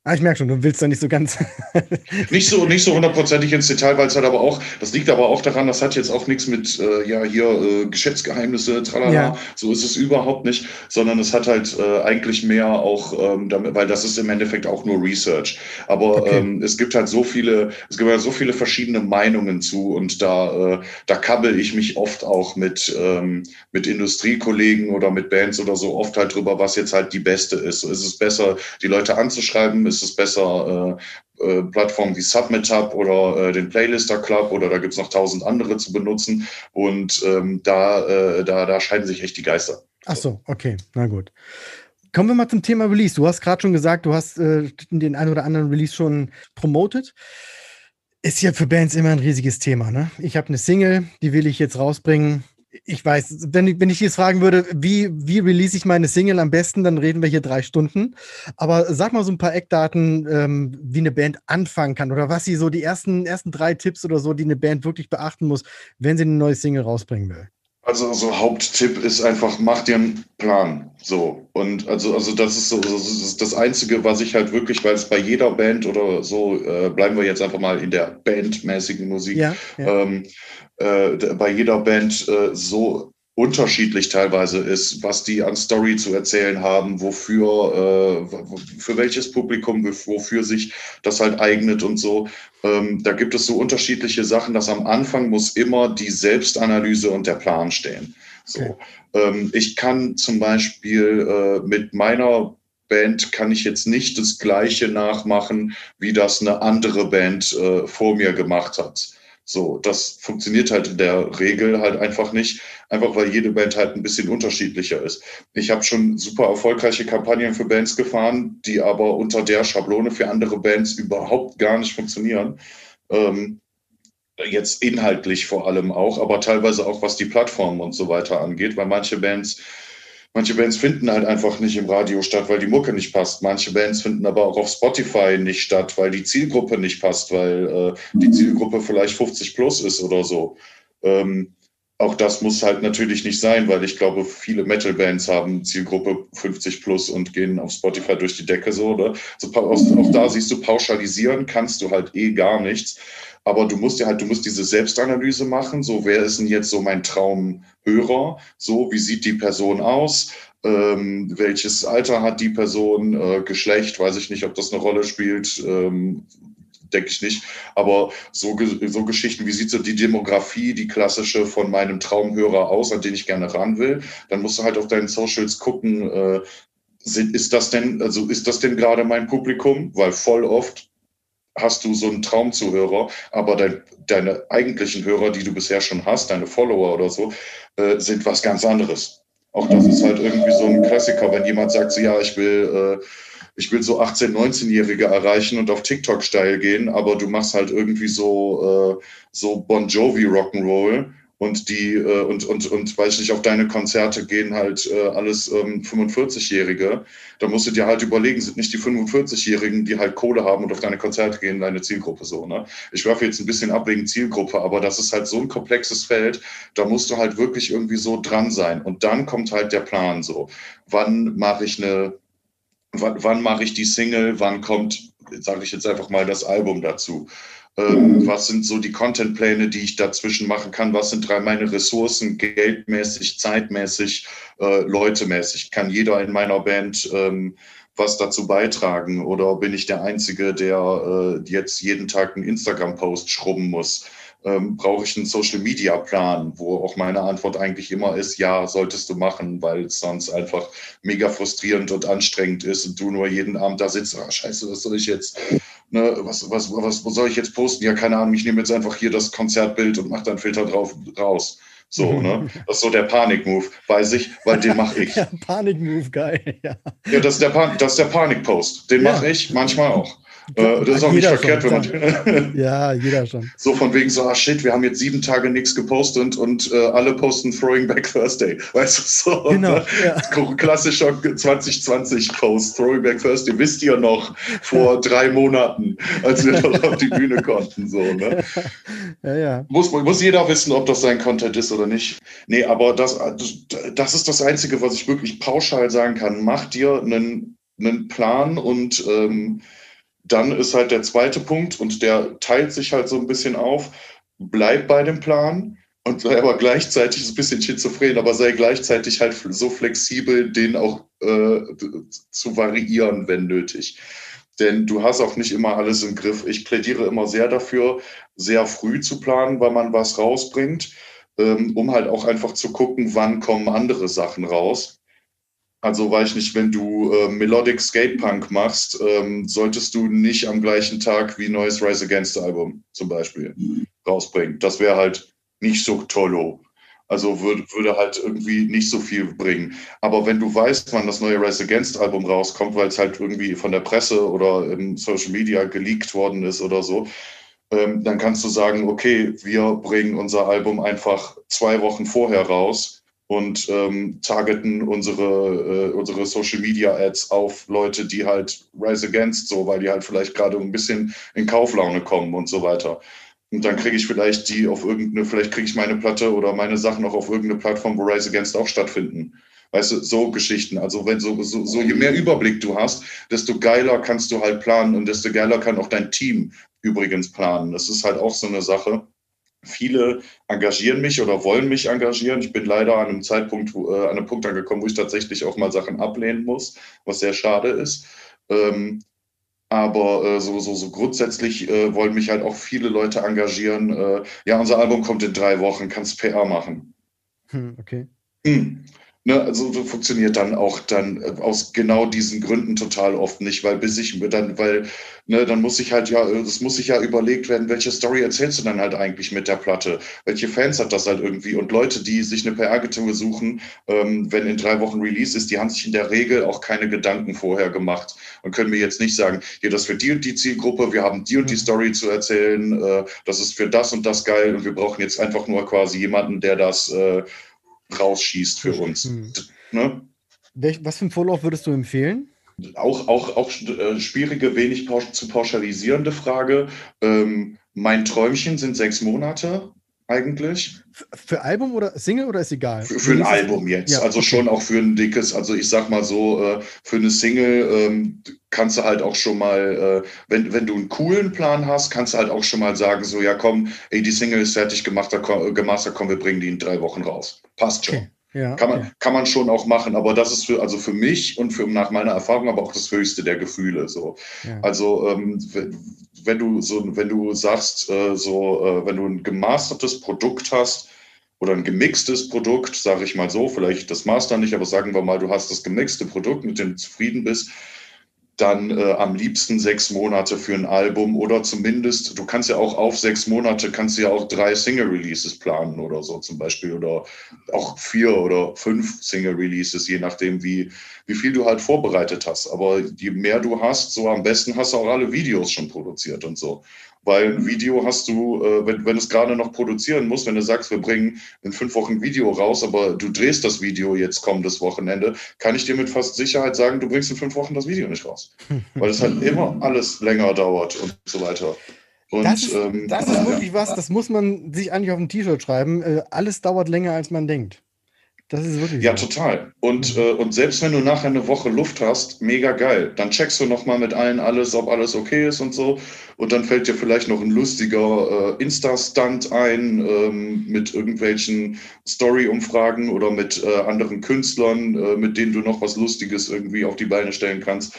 Speaker 1: Ah, ich merke schon, du willst da nicht so ganz.
Speaker 3: nicht so, nicht so hundertprozentig ins Detail, weil es halt aber auch, das liegt aber auch daran, das hat jetzt auch nichts mit, äh, ja, hier äh, Geschäftsgeheimnisse, tralala, ja. so ist es überhaupt nicht, sondern es hat halt äh, eigentlich mehr auch, ähm, damit, weil das ist im Endeffekt auch nur Research. Aber okay. ähm, es gibt halt so viele, es gibt halt so viele verschiedene Meinungen zu und da, äh, da kabbel ich mich oft auch mit, ähm, mit Industriekollegen oder mit Bands oder so oft halt drüber, was jetzt halt die beste ist. So ist es besser, die Leute anzuschreiben, ist es besser, äh, äh, Plattformen wie SubmitHub oder äh, den Playlister Club oder da gibt es noch tausend andere zu benutzen. Und ähm, da, äh, da, da scheiden sich echt die Geister.
Speaker 1: Ach so, okay, na gut. Kommen wir mal zum Thema Release. Du hast gerade schon gesagt, du hast äh, den einen oder anderen Release schon promotet. Ist ja für Bands immer ein riesiges Thema. Ne? Ich habe eine Single, die will ich jetzt rausbringen ich weiß, wenn ich, wenn ich jetzt fragen würde, wie, wie release ich meine Single am besten, dann reden wir hier drei Stunden. Aber sag mal so ein paar Eckdaten, ähm, wie eine Band anfangen kann oder was sie so die ersten, ersten drei Tipps oder so, die eine Band wirklich beachten muss, wenn sie eine neue Single rausbringen will.
Speaker 3: Also so Haupttipp ist einfach, mach dir einen Plan. So. Und also, also das ist so das, ist das Einzige, was ich halt wirklich, weil es bei jeder Band oder so, äh, bleiben wir jetzt einfach mal in der bandmäßigen Musik, ja, ja. Ähm, äh, bei jeder Band äh, so unterschiedlich teilweise ist, was die an Story zu erzählen haben, wofür, äh, für welches Publikum, wofür sich das halt eignet und so. Ähm, da gibt es so unterschiedliche Sachen, dass am Anfang muss immer die Selbstanalyse und der Plan stehen. So, okay. ähm, ich kann zum Beispiel äh, mit meiner Band kann ich jetzt nicht das Gleiche nachmachen, wie das eine andere Band äh, vor mir gemacht hat. So, das funktioniert halt in der Regel halt einfach nicht, einfach weil jede Band halt ein bisschen unterschiedlicher ist. Ich habe schon super erfolgreiche Kampagnen für Bands gefahren, die aber unter der Schablone für andere Bands überhaupt gar nicht funktionieren. Ähm, jetzt inhaltlich vor allem auch, aber teilweise auch was die Plattformen und so weiter angeht, weil manche Bands Manche Bands finden halt einfach nicht im Radio statt, weil die Mucke nicht passt. Manche Bands finden aber auch auf Spotify nicht statt, weil die Zielgruppe nicht passt, weil äh, die Zielgruppe vielleicht 50 plus ist oder so. Ähm, auch das muss halt natürlich nicht sein, weil ich glaube, viele Metal-Bands haben Zielgruppe 50 plus und gehen auf Spotify durch die Decke so. Oder? Also auch da siehst du, pauschalisieren kannst du halt eh gar nichts. Aber du musst ja halt, du musst diese Selbstanalyse machen. So, wer ist denn jetzt so mein Traumhörer? So, wie sieht die Person aus? Ähm, welches Alter hat die Person? Äh, Geschlecht, weiß ich nicht, ob das eine Rolle spielt. Ähm, denke ich nicht. Aber so, so Geschichten, wie sieht so die Demografie, die klassische von meinem Traumhörer aus, an den ich gerne ran will? Dann musst du halt auf deinen Socials gucken, äh, sind, ist das denn, also ist das denn gerade mein Publikum? Weil voll oft hast du so einen Traumzuhörer, aber dein, deine eigentlichen Hörer, die du bisher schon hast, deine Follower oder so, äh, sind was ganz anderes. Auch das ist halt irgendwie so ein Klassiker, wenn jemand sagt, so, ja, ich will, äh, ich will so 18-, 19-Jährige erreichen und auf TikTok steil gehen, aber du machst halt irgendwie so, äh, so Bon Jovi Rock'n'Roll und die äh, und und und weiß ich nicht auf deine Konzerte gehen halt äh, alles ähm, 45-Jährige. Da musst du dir halt überlegen, sind nicht die 45-Jährigen, die halt Kohle haben und auf deine Konzerte gehen, deine Zielgruppe so. Ne? Ich werfe jetzt ein bisschen ab wegen Zielgruppe, aber das ist halt so ein komplexes Feld. Da musst du halt wirklich irgendwie so dran sein. Und dann kommt halt der Plan so. Wann mache ich eine wann, wann mache ich die Single? Wann kommt, sage ich jetzt einfach mal, das Album dazu? Ähm, was sind so die Contentpläne, die ich dazwischen machen kann? Was sind drei meine Ressourcen, geldmäßig, zeitmäßig, äh, leutemäßig? Kann jeder in meiner Band ähm, was dazu beitragen? Oder bin ich der Einzige, der äh, jetzt jeden Tag einen Instagram-Post schrubben muss? Ähm, brauche ich einen Social-Media-Plan, wo auch meine Antwort eigentlich immer ist, ja, solltest du machen, weil es sonst einfach mega frustrierend und anstrengend ist und du nur jeden Abend da sitzt, ah, scheiße, was soll ich jetzt Ne, was, was, was, was soll ich jetzt posten? Ja, keine Ahnung, ich nehme jetzt einfach hier das Konzertbild und mache dann Filter drauf raus. So, ne? Das ist so der Panik-Move, weiß ich, weil den mache ich.
Speaker 1: ja, Panik-Move, geil, ja.
Speaker 3: Ja, das ist der, Pan das ist der Panik-Post. Den ja. mache ich manchmal auch. Äh, das ist auch nicht verkehrt, wenn man.
Speaker 1: ja, jeder schon.
Speaker 3: So von wegen so, ah shit, wir haben jetzt sieben Tage nichts gepostet und äh, alle posten Throwing Back Thursday. Weißt du so? Genau. Ne? Ja. Klassischer 2020-Post, Throwing Back Thursday. Wisst ihr noch vor drei Monaten, als wir noch auf die Bühne konnten. So, ne? ja, ja. Muss, muss jeder wissen, ob das sein Content ist oder nicht. Nee, aber das, das ist das Einzige, was ich wirklich pauschal sagen kann. Mach dir einen, einen Plan und ähm, dann ist halt der zweite Punkt und der teilt sich halt so ein bisschen auf. Bleib bei dem Plan und sei aber gleichzeitig ist ein bisschen schizophren, aber sei gleichzeitig halt so flexibel, den auch äh, zu variieren, wenn nötig. Denn du hast auch nicht immer alles im Griff. Ich plädiere immer sehr dafür, sehr früh zu planen, weil man was rausbringt, ähm, um halt auch einfach zu gucken, wann kommen andere Sachen raus Also weiß ich nicht, wenn du äh, Melodic Skate Punk machst, ähm, solltest du nicht am gleichen Tag wie neues Rise Against Album zum Beispiel mhm. rausbringen. Das wäre halt nicht so tollo. Also würde, würde halt irgendwie nicht so viel bringen. Aber wenn du weißt, wann das neue Rise Against Album rauskommt, weil es halt irgendwie von der Presse oder im Social Media geleakt worden ist oder so, ähm, dann kannst du sagen, okay, wir bringen unser Album einfach zwei Wochen vorher raus und ähm, targeten unsere, äh, unsere Social Media Ads auf Leute, die halt Rise Against so, weil die halt vielleicht gerade ein bisschen in Kauflaune kommen und so weiter. Und dann kriege ich vielleicht die auf irgendeine, vielleicht kriege ich meine Platte oder meine Sachen auch auf irgendeine Plattform, wo Rise Against auch stattfinden. Weißt du, so Geschichten. Also wenn so, so, so, je mehr Überblick du hast, desto geiler kannst du halt planen und desto geiler kann auch dein Team übrigens planen. Das ist halt auch so eine Sache. Viele engagieren mich oder wollen mich engagieren. Ich bin leider an einem Zeitpunkt, äh, an einem Punkt angekommen, wo ich tatsächlich auch mal Sachen ablehnen muss, was sehr schade ist. Ähm, aber äh, so, so, so grundsätzlich äh, wollen mich halt auch viele Leute engagieren. Äh, ja, unser Album kommt in drei Wochen, kannst PR machen.
Speaker 1: Hm, okay.
Speaker 3: Hm. Ne, also funktioniert dann auch dann äh, aus genau diesen Gründen total oft nicht, weil bis ich dann, weil, ne, dann muss ich halt ja, es muss sich ja überlegt werden, welche Story erzählst du dann halt eigentlich mit der Platte? Welche Fans hat das halt irgendwie? Und Leute, die sich eine PR-Agentur suchen, ähm, wenn in drei Wochen Release ist, die haben sich in der Regel auch keine Gedanken vorher gemacht und können mir jetzt nicht sagen, hier, das für die und die Zielgruppe, wir haben die und die mhm. Story zu erzählen, äh, das ist für das und das geil und wir brauchen jetzt einfach nur quasi jemanden, der das äh, rausschießt für uns. Mhm.
Speaker 1: Ne? Was für einen Vorlauf würdest du empfehlen?
Speaker 3: Auch, auch, auch äh, schwierige, wenig zu pauschalisierende Frage. Ähm, mein Träumchen sind sechs Monate eigentlich.
Speaker 1: Für Album oder Single oder ist egal?
Speaker 3: Für, für ein Album jetzt. Ja, also schon auch für ein dickes, also ich sag mal so, äh, für eine Single ähm, kannst du halt auch schon mal, äh, wenn, wenn du einen coolen Plan hast, kannst du halt auch schon mal sagen, so, ja komm, ey, die Single ist fertig gemacht, gemastert, komm, wir bringen die in drei Wochen raus. Passt schon. Okay. Ja, kann, man, okay. kann man schon auch machen, aber das ist für, also für mich und für, nach meiner Erfahrung aber auch das höchste der Gefühle. So. Ja. Also ähm, wenn du so, wenn du sagst, äh, so, äh, wenn du ein gemastertes Produkt hast oder ein gemixtes Produkt, sage ich mal so, vielleicht das Master nicht, aber sagen wir mal, du hast das gemixte Produkt, mit dem du zufrieden bist, dann äh, am liebsten sechs Monate für ein Album oder zumindest, du kannst ja auch auf sechs Monate, kannst du ja auch drei Single-Releases planen oder so zum Beispiel oder auch vier oder fünf Single-Releases, je nachdem, wie, wie viel du halt vorbereitet hast. Aber je mehr du hast, so am besten hast du auch alle Videos schon produziert und so. Weil ein Video hast du, äh, wenn, wenn es gerade noch produzieren muss, wenn du sagst, wir bringen in fünf Wochen ein Video raus, aber du drehst das Video jetzt kommendes Wochenende, kann ich dir mit fast Sicherheit sagen, du bringst in fünf Wochen das Video nicht raus. Weil es halt immer alles länger dauert und so weiter. Und,
Speaker 1: das ist, ähm, das ist wirklich was, das muss man sich eigentlich auf ein T-Shirt schreiben. Äh, alles dauert länger, als man denkt.
Speaker 3: Das ist wirklich. Ja, so. total. Und, mhm. äh, und selbst wenn du nachher eine Woche Luft hast, mega geil. Dann checkst du nochmal mit allen alles, ob alles okay ist und so. Und dann fällt dir vielleicht noch ein lustiger äh, Insta-Stunt ein ähm, mit irgendwelchen Story-Umfragen oder mit äh, anderen Künstlern, äh, mit denen du noch was Lustiges irgendwie auf die Beine stellen kannst.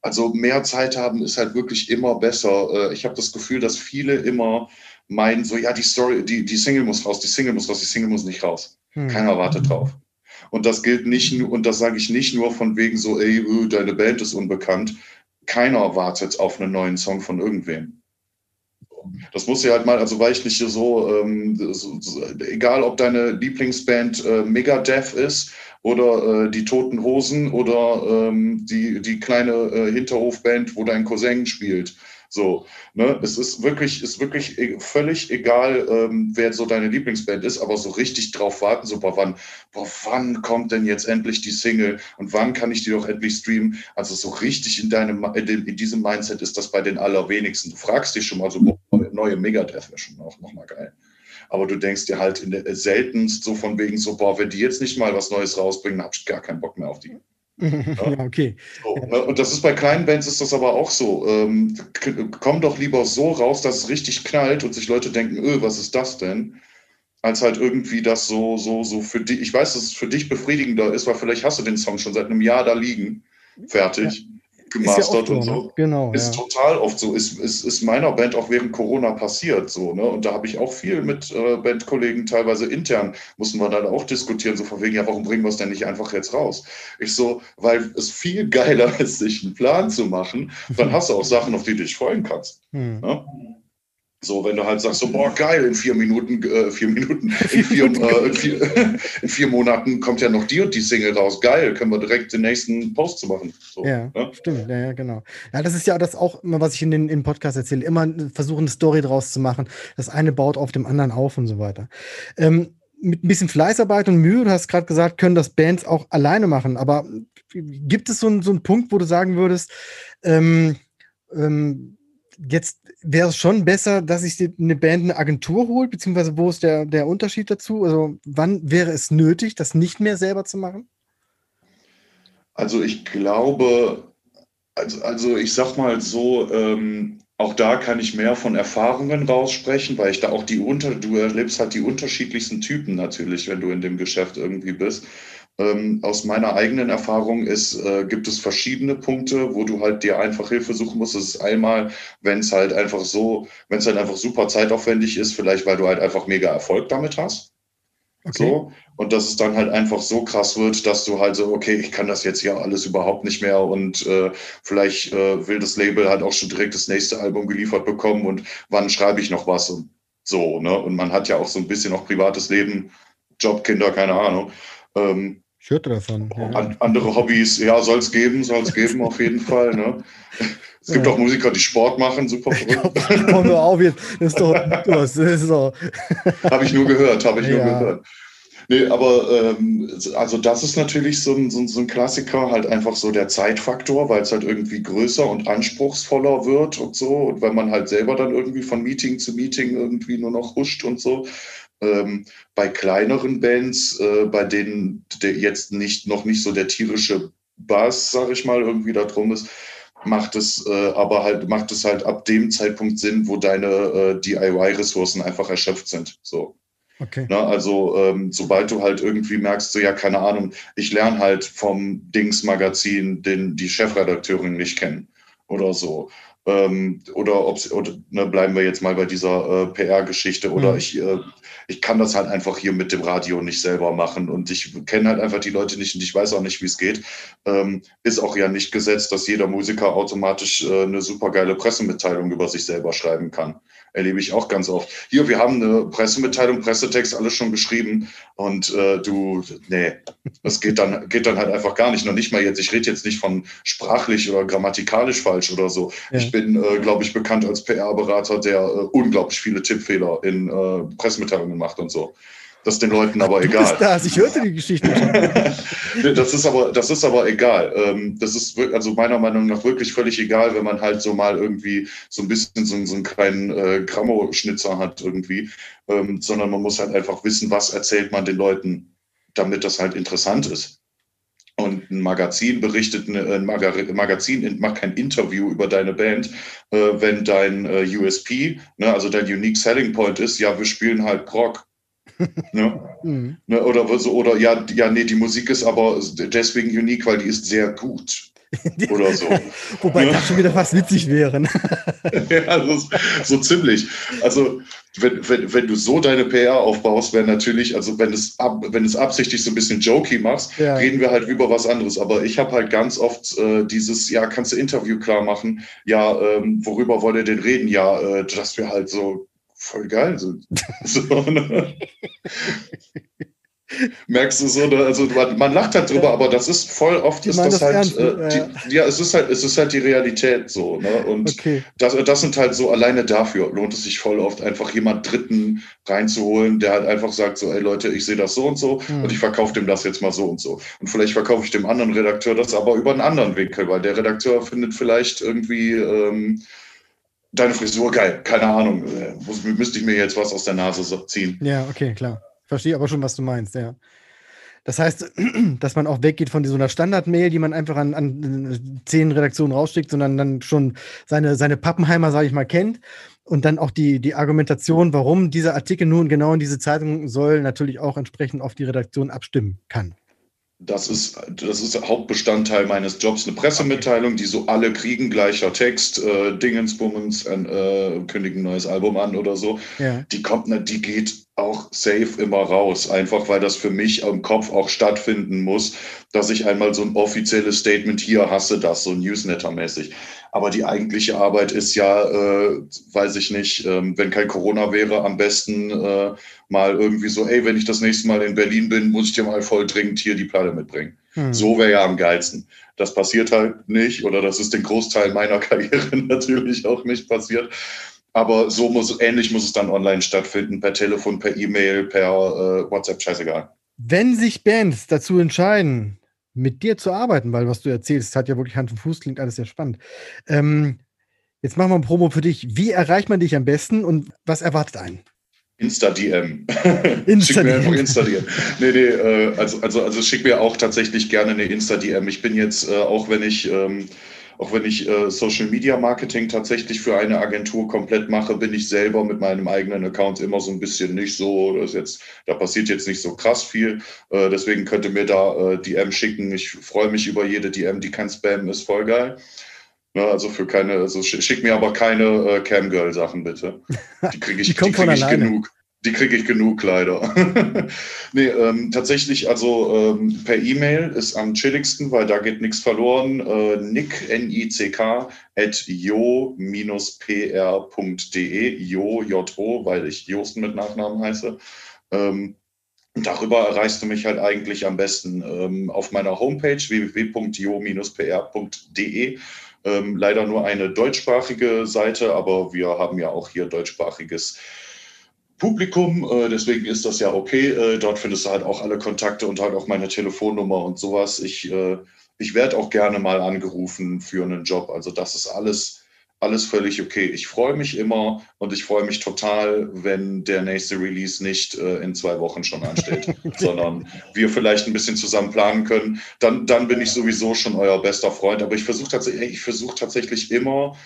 Speaker 3: Also mehr Zeit haben ist halt wirklich immer besser. Äh, ich habe das Gefühl, dass viele immer meinen, so ja, die Story, die, die Single muss raus, die Single muss raus, die Single muss nicht raus. Hm. Keiner wartet drauf. Und das gilt nicht, und das sage ich nicht nur von wegen so, ey, öh, deine Band ist unbekannt. Keiner wartet auf einen neuen Song von irgendwem. Das muss ja halt mal, also weil ich nicht so, ähm, so, so egal ob deine Lieblingsband äh, Megadeth ist oder äh, die Toten Hosen oder ähm, die, die kleine äh, Hinterhofband, wo dein Cousin spielt. So, ne, es ist wirklich, ist wirklich e, völlig egal, ähm, wer so deine Lieblingsband ist, aber so richtig drauf warten, so, boah, wann, boah, wann kommt denn jetzt endlich die Single und wann kann ich die doch endlich streamen? Also so richtig in deinem, in, dem, in diesem Mindset ist das bei den allerwenigsten. Du fragst dich schon mal so, boah, neue Megadeth wäre schon auch nochmal geil. Aber du denkst dir halt in der, seltenst so von wegen so, boah, wenn die jetzt nicht mal was Neues rausbringen, hab ich gar keinen Bock mehr auf die.
Speaker 1: Ja, okay.
Speaker 3: So, ne? Und das ist bei kleinen Bands ist das aber auch so. Ähm, komm doch lieber so raus, dass es richtig knallt und sich Leute denken, öh, was ist das denn? Als halt irgendwie das so, so, so für dich. Ich weiß, dass es für dich befriedigender ist, weil vielleicht hast du den Song schon seit einem Jahr da liegen. Fertig. Gemastert
Speaker 1: ja
Speaker 3: und
Speaker 1: so.
Speaker 3: so.
Speaker 1: Ne? Genau.
Speaker 3: Ist
Speaker 1: ja.
Speaker 3: total oft so. Ist, ist, ist meiner Band auch während Corona passiert. So, ne? Und da habe ich auch viel mit äh, Bandkollegen, teilweise intern, mussten wir dann auch diskutieren, so von wegen, ja, warum bringen wir es denn nicht einfach jetzt raus? Ich so, weil es viel geiler ist, sich einen Plan zu machen, dann hast du auch Sachen, auf die du dich freuen kannst.
Speaker 1: Hm.
Speaker 3: Ne? So, wenn du halt sagst, so, boah, geil, in vier Minuten, äh, vier Minuten, in vier, äh, in, vier, in vier Monaten kommt ja noch die und die Single raus. Geil, können wir direkt den nächsten Post zu machen. So,
Speaker 1: Ja,
Speaker 3: ne?
Speaker 1: stimmt, ja, ja, genau. Ja, das ist ja das auch immer, was ich in den in Podcasts erzähle, immer versuchen, eine Story draus zu machen. Das eine baut auf dem anderen auf und so weiter. Ähm, mit ein bisschen Fleißarbeit und Mühe, du hast gerade gesagt, können das Bands auch alleine machen. Aber gibt es so, einen- so einen Punkt, wo du sagen würdest, ähm, ähm, jetzt wäre es schon besser, dass sich eine Band eine Agentur holt, beziehungsweise wo ist der, der Unterschied dazu? Also wann wäre es nötig, das nicht mehr selber zu machen?
Speaker 3: Also ich glaube, also, also ich sag mal so, ähm, auch da kann ich mehr von Erfahrungen raussprechen, weil ich da auch die unter, du erlebst halt die unterschiedlichsten Typen natürlich, wenn du in dem Geschäft irgendwie bist. Ähm, aus meiner eigenen Erfahrung ist, äh, gibt es verschiedene Punkte, wo du halt dir einfach Hilfe suchen musst. Das ist einmal, wenn es halt einfach so, wenn es halt einfach super zeitaufwendig ist, vielleicht weil du halt einfach mega Erfolg damit hast. So. Und dass es dann halt einfach so krass wird, dass du halt so, okay, ich kann das jetzt ja alles überhaupt nicht mehr und äh, vielleicht äh, will das Label halt auch schon direkt das nächste Album geliefert bekommen und wann schreibe ich noch was und so, ne? Und man hat ja auch so ein bisschen auch privates Leben, Job, Kinder, keine Ahnung. Ähm,
Speaker 1: Ich hörte davon. Ja.
Speaker 3: an, andere Hobbys, ja, soll es geben, soll es geben, auf jeden Fall, ne? Es gibt
Speaker 1: Ja.
Speaker 3: auch Musiker, die Sport machen, super verrückt.
Speaker 1: Komm wir auf jetzt. Das ist doch, das ist doch.
Speaker 3: Habe ich nur gehört, habe ich nur
Speaker 1: Ja.
Speaker 3: gehört. Nee, aber ähm, also das ist natürlich so ein, so, so ein Klassiker, halt einfach so der Zeitfaktor, weil es halt irgendwie größer und anspruchsvoller wird und so. Und weil man halt selber dann irgendwie von Meeting zu Meeting irgendwie nur noch huscht und so. Ähm, bei kleineren Bands, äh, bei denen der jetzt nicht noch nicht so der tierische Bass, sag ich mal, irgendwie da drum ist, macht es äh, aber halt macht es halt ab dem Zeitpunkt Sinn, wo deine äh, DIY-Ressourcen einfach erschöpft sind. So.
Speaker 1: Okay.
Speaker 3: Ne, also ähm, sobald du halt irgendwie merkst, so ja, keine Ahnung, ich lerne halt vom Dings-Magazin den die Chefredakteurin nicht kennen oder so. Ähm, oder ob oder ne, bleiben wir jetzt mal bei dieser äh, PR-Geschichte oder
Speaker 1: Mhm.
Speaker 3: ich, äh, ich kann das halt einfach hier mit dem Radio nicht selber machen und ich kenne halt einfach die Leute nicht und ich weiß auch nicht, wie es geht. Ähm, ist auch ja nicht gesetzt, dass jeder Musiker automatisch äh, eine supergeile Pressemitteilung über sich selber schreiben kann erlebe ich auch ganz oft. Hier, wir haben eine Pressemitteilung, Pressetext, alles schon geschrieben und äh, du, nee, das geht dann, geht dann halt einfach gar nicht. Noch nicht mal jetzt, ich rede jetzt nicht von sprachlich oder grammatikalisch falsch oder so.
Speaker 1: Ja.
Speaker 3: Ich bin, äh, glaube ich, bekannt als PR-Berater, der äh, unglaublich viele Tippfehler in äh, Pressemitteilungen macht und so. Das ist den Leuten aber
Speaker 1: Du
Speaker 3: egal.
Speaker 1: bist das. Ich hörte die Geschichte schon.
Speaker 3: Das ist aber, das ist aber egal. Ähm, das ist also meiner Meinung nach wirklich völlig egal, wenn man halt so mal irgendwie so ein bisschen so, so einen kleinen äh, Grammo-Schnitzer hat irgendwie, ähm, sondern man muss halt einfach wissen, was erzählt man den Leuten, damit das halt interessant ist. Und ein Magazin berichtet, eine- ein Maga- Magazin in- macht kein Interview über deine Band, äh, wenn dein äh, USP, ne, also dein Unique Selling Point ist, ja, wir spielen halt Prog. ne?
Speaker 1: Mhm.
Speaker 3: Ne, oder so, oder ja, ja, nee, die Musik ist aber deswegen unique, weil die ist sehr gut. Oder so.
Speaker 1: Wobei
Speaker 3: Ja.
Speaker 1: das schon wieder fast witzig wäre. ne?
Speaker 3: ja, ist so ziemlich. Also, wenn, wenn, wenn du so deine PR aufbaust, wäre natürlich, also wenn es ab, wenn es absichtlich so ein bisschen jokey machst,
Speaker 1: Ja.
Speaker 3: reden wir halt über was anderes. Aber ich habe halt ganz oft äh, dieses, ja, kannst du Interview klar machen? Ja, ähm, worüber wollt ihr denn reden? Ja, äh, dass wir halt so voll geil sind. so, ne? Merkst du so, ne? also man, man lacht halt drüber, aber das ist voll oft ist das
Speaker 1: das
Speaker 3: halt,
Speaker 1: ernst, ne?
Speaker 3: äh, die, ja, es ist halt, es ist halt die Realität so, ne? Und
Speaker 1: Okay.
Speaker 3: das, das sind halt so, alleine dafür lohnt es sich voll oft, einfach jemand Dritten reinzuholen, der halt einfach sagt so, ey Leute, ich sehe das so und so
Speaker 1: Hm.
Speaker 3: und ich verkaufe dem das jetzt mal so und so. Und vielleicht verkaufe ich dem anderen Redakteur das aber über einen anderen Winkel, weil der Redakteur findet vielleicht irgendwie ähm, deine Frisur geil, keine Ahnung. Äh, müsste ich mir jetzt was aus der Nase ziehen.
Speaker 1: Ja, okay, klar. Verstehe aber schon, was du meinst, ja. Das heißt, dass man auch weggeht von so einer Standard-Mail, die man einfach an, an äh, zehn Redaktionen rausschickt, sondern dann schon seine, seine Pappenheimer, sage ich mal, kennt. Und dann auch die, die Argumentation, warum dieser Artikel nun genau in diese Zeitung soll, natürlich auch entsprechend auf die Redaktion abstimmen kann.
Speaker 3: Das ist, das ist Hauptbestandteil meines Jobs, eine Pressemitteilung, die so alle kriegen, gleicher Text, äh, Dingensbummens, äh, kündigen ein neues Album an oder so. Ja. Die kommt, die geht auch safe immer raus, einfach weil das für mich im Kopf auch stattfinden muss, dass ich einmal so ein offizielles Statement hier hasse, das so Newsletter-mäßig. Aber die eigentliche Arbeit ist ja, äh, weiß ich nicht, ähm, wenn kein Corona wäre, am besten äh, mal irgendwie so, ey, wenn ich das nächste Mal in Berlin bin, muss ich dir mal voll dringend hier die Platte mitbringen. Hm. So wäre ja am geilsten. Das passiert halt nicht oder das ist den Großteil meiner Karriere natürlich auch nicht passiert. Aber so muss, ähnlich muss es dann online stattfinden, per Telefon, per E-Mail, per äh, WhatsApp, scheißegal.
Speaker 1: Wenn sich Bands dazu entscheiden, mit dir zu arbeiten, weil was du erzählst, hat ja wirklich Hand und Fuß, klingt alles sehr spannend. Ähm, jetzt machen wir ein Promo für dich. Wie erreicht man dich am besten und was erwartet einen?
Speaker 3: Insta-DM. Insta schick mir einfach Insta-DM. Nee, nee, äh, also, also, also schick mir auch tatsächlich gerne eine Insta-DM. Ich bin jetzt, äh, auch wenn ich ähm, auch wenn ich äh, Social Media Marketing tatsächlich für eine Agentur komplett mache, bin ich selber mit meinem eigenen Account immer so ein bisschen nicht so, das jetzt, da passiert jetzt nicht so krass viel. Äh, deswegen könnt ihr mir da äh, DM schicken. Ich freue mich über jede DM, die kein Spam ist, voll geil. Ne, also für keine, also schick mir aber keine äh, Camgirl-Sachen bitte. Die kriege ich, die, die krieg ich genug. Die kriege ich genug leider. nee, ähm, tatsächlich, also ähm, per E-Mail ist am chilligsten, weil da geht nichts verloren. Äh, nick, N-I-C-K, at jo-pr.de, jo, J-O, weil ich Josten mit Nachnamen heiße. Ähm, darüber erreichst du mich halt eigentlich am besten ähm, auf meiner Homepage www.jo-pr.de. Ähm, leider nur eine deutschsprachige Seite, aber wir haben ja auch hier deutschsprachiges Publikum. Äh, deswegen ist das ja okay. Äh, dort findest du halt auch alle Kontakte und halt auch meine Telefonnummer und sowas. Ich, äh, ich werde auch gerne mal angerufen für einen Job. Also das ist alles, alles völlig okay. Ich freue mich immer und ich freue mich total, wenn der nächste Release nicht äh, in zwei Wochen schon ansteht, sondern wir vielleicht ein bisschen zusammen planen können. Dann, dann bin ich sowieso schon euer bester Freund. Aber ich versuche tatsächlich, ich versuche tatsächlich immer,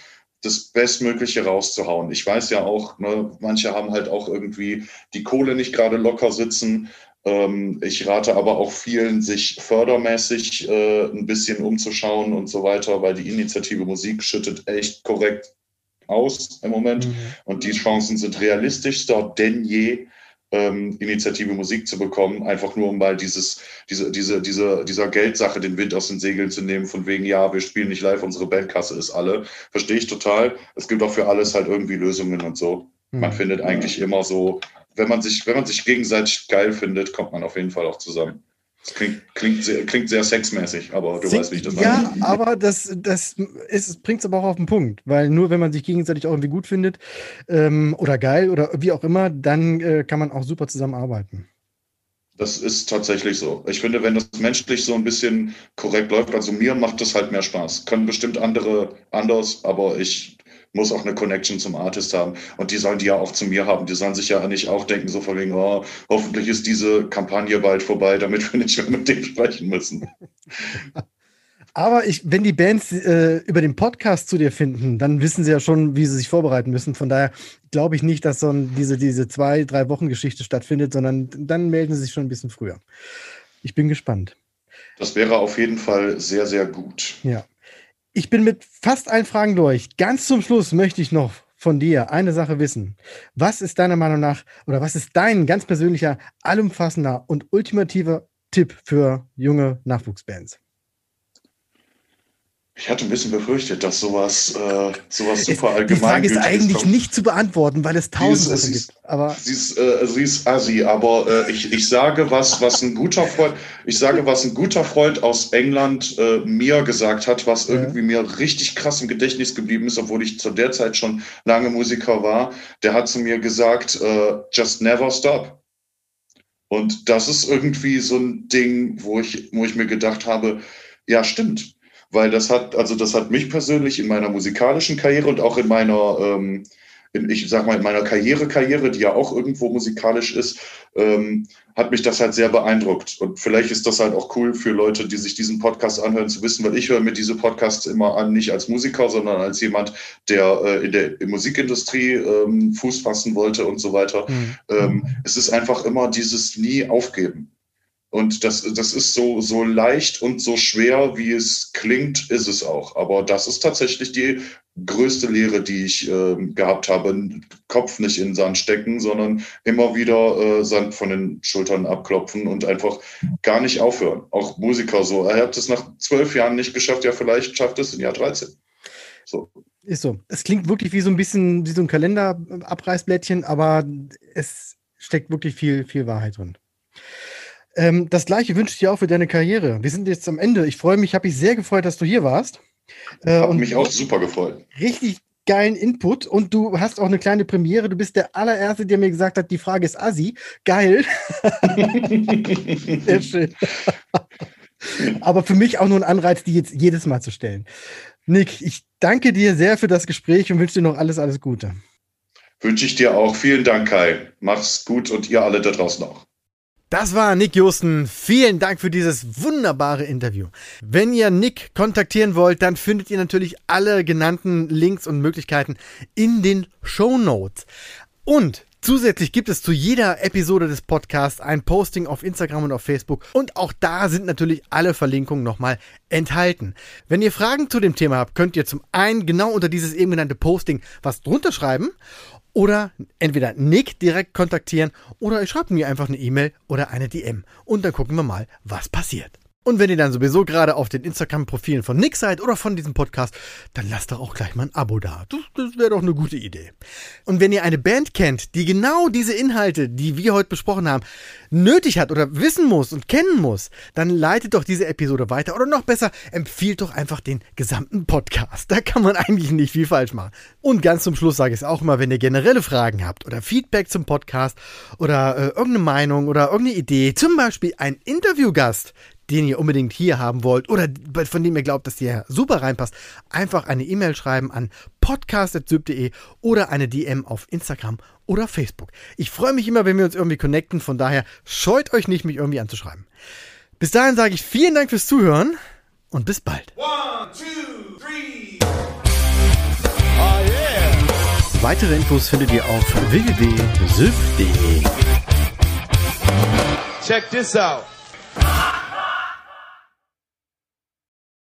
Speaker 3: das Bestmögliche rauszuhauen. Ich weiß ja auch, ne, manche haben halt auch irgendwie die Kohle nicht gerade locker sitzen. Ähm, ich rate aber auch vielen, sich fördermäßig äh, ein bisschen umzuschauen und so weiter, weil die Initiative Musik schüttet echt korrekt aus im Moment. Mhm. Und die Chancen sind realistischster denn je ähm, Initiative Musik zu bekommen, einfach nur um mal dieses, diese, diese, diese, dieser Geldsache den Wind aus den Segeln zu nehmen, von wegen, ja, wir spielen nicht live, unsere Bandkasse ist alle. Verstehe ich total. Es gibt auch für alles halt irgendwie Lösungen und so. Man mhm. findet eigentlich immer so, wenn man sich, wenn man sich gegenseitig geil findet, kommt man auf jeden Fall auch zusammen. Das klingt, klingt, sehr, klingt sehr sexmäßig, aber du Sing, weißt, wie ich das
Speaker 1: meine. Ja, aber das, das bringt es aber auch auf den Punkt, weil nur wenn man sich gegenseitig auch irgendwie gut findet ähm, oder geil oder wie auch immer, dann äh, kann man auch super zusammenarbeiten.
Speaker 3: Das ist tatsächlich so. Ich finde, wenn das menschlich so ein bisschen korrekt läuft, also mir macht das halt mehr Spaß. Können bestimmt andere anders, aber ich muss auch eine Connection zum Artist haben. Und die sollen die ja auch zu mir haben. Die sollen sich ja nicht auch denken, so von wegen, oh, hoffentlich ist diese Kampagne bald vorbei, damit wir nicht mehr mit dem sprechen müssen.
Speaker 1: Aber ich, wenn die Bands äh, über den Podcast zu dir finden, dann wissen sie ja schon, wie sie sich vorbereiten müssen. Von daher glaube ich nicht, dass so ein, diese, diese zwei, drei Wochen Geschichte stattfindet, sondern dann melden sie sich schon ein bisschen früher. Ich bin gespannt.
Speaker 3: Das wäre auf jeden Fall sehr, sehr gut.
Speaker 1: Ja. Ich bin mit fast allen Fragen durch. Ganz zum Schluss möchte ich noch von dir eine Sache wissen. Was ist deiner Meinung nach oder was ist dein ganz persönlicher, allumfassender und ultimativer Tipp für junge Nachwuchsbands?
Speaker 3: Ich hatte ein bisschen befürchtet, dass sowas, äh, sowas super allgemein Die
Speaker 1: Frage ist eigentlich ist, nicht zu beantworten, weil es tausend Sachen gibt.
Speaker 3: Aber sie ist, äh, sie ist assi, aber äh, ich, ich sage was, was ein guter Freund, ich sage, was ein guter Freund aus England äh, mir gesagt hat, was irgendwie ja. mir richtig krass im Gedächtnis geblieben ist, obwohl ich zu der Zeit schon lange Musiker war. Der hat zu mir gesagt, äh, just never stop. Und das ist irgendwie so ein Ding, wo ich, wo ich mir gedacht habe, ja, stimmt weil das hat, also das hat mich persönlich in meiner musikalischen Karriere und auch in meiner, ähm, in, ich sag mal, in meiner Karriere-Karriere, die ja auch irgendwo musikalisch ist, ähm, hat mich das halt sehr beeindruckt. Und vielleicht ist das halt auch cool für Leute, die sich diesen Podcast anhören, zu wissen, weil ich höre mir diese Podcasts immer an, nicht als Musiker, sondern als jemand, der äh, in der in Musikindustrie ähm, Fuß fassen wollte und so weiter. Mhm. Ähm, es ist einfach immer dieses nie aufgeben. Und das, das ist so, so leicht und so schwer, wie es klingt, ist es auch. Aber das ist tatsächlich die größte Lehre, die ich äh, gehabt habe. Kopf nicht in Sand stecken, sondern immer wieder äh, Sand von den Schultern abklopfen und einfach gar nicht aufhören. Auch Musiker so. Er hat es nach zwölf Jahren nicht geschafft, ja, vielleicht schafft es in Jahr 13.
Speaker 1: So. Ist so. Es klingt wirklich wie so ein bisschen wie so ein Kalenderabreißblättchen, aber es steckt wirklich viel, viel Wahrheit drin. Ähm, das gleiche wünsche ich dir auch für deine Karriere. Wir sind jetzt am Ende. Ich freue mich, habe mich sehr gefreut, dass du hier warst.
Speaker 3: Äh, Hat mich auch super gefreut.
Speaker 1: Richtig geilen Input und du hast auch eine kleine Premiere. Du bist der allererste, der mir gesagt hat, die Frage ist Assi. Geil. sehr schön. Aber für mich auch nur ein Anreiz, die jetzt jedes Mal zu stellen. Nick, ich danke dir sehr für das Gespräch und wünsche dir noch alles, alles Gute.
Speaker 3: Wünsche ich dir auch. Vielen Dank, Kai. Mach's gut und ihr alle da draußen auch.
Speaker 1: Das war Nick Josten. Vielen Dank für dieses wunderbare Interview. Wenn ihr Nick kontaktieren wollt, dann findet ihr natürlich alle genannten Links und Möglichkeiten in den Show Notes. Und Zusätzlich gibt es zu jeder Episode des Podcasts ein Posting auf Instagram und auf Facebook und auch da sind natürlich alle Verlinkungen nochmal enthalten. Wenn ihr Fragen zu dem Thema habt, könnt ihr zum einen genau unter dieses eben genannte Posting was drunter schreiben oder entweder Nick direkt kontaktieren oder ihr schreibt mir einfach eine E-Mail oder eine DM und dann gucken wir mal, was passiert. Und wenn ihr dann sowieso gerade auf den Instagram-Profilen von Nick seid oder von diesem Podcast, dann lasst doch auch gleich mal ein Abo da. Das, das wäre doch eine gute Idee. Und wenn ihr eine Band kennt, die genau diese Inhalte, die wir heute besprochen haben, nötig hat oder wissen muss und kennen muss, dann leitet doch diese Episode weiter. Oder noch besser, empfiehlt doch einfach den gesamten Podcast. Da kann man eigentlich nicht viel falsch machen. Und ganz zum Schluss sage ich es auch immer, wenn ihr generelle Fragen habt oder Feedback zum Podcast oder äh, irgendeine Meinung oder irgendeine Idee, zum Beispiel ein Interviewgast, den ihr unbedingt hier haben wollt oder von dem ihr glaubt, dass der super reinpasst, einfach eine E-Mail schreiben an podcast.syb.de oder eine DM auf Instagram oder Facebook. Ich freue mich immer, wenn wir uns irgendwie connecten, von daher scheut euch nicht, mich irgendwie anzuschreiben. Bis dahin sage ich vielen Dank fürs Zuhören und bis bald. One, two, three. Oh yeah. Weitere Infos findet ihr auf www.syb.de. Check this out.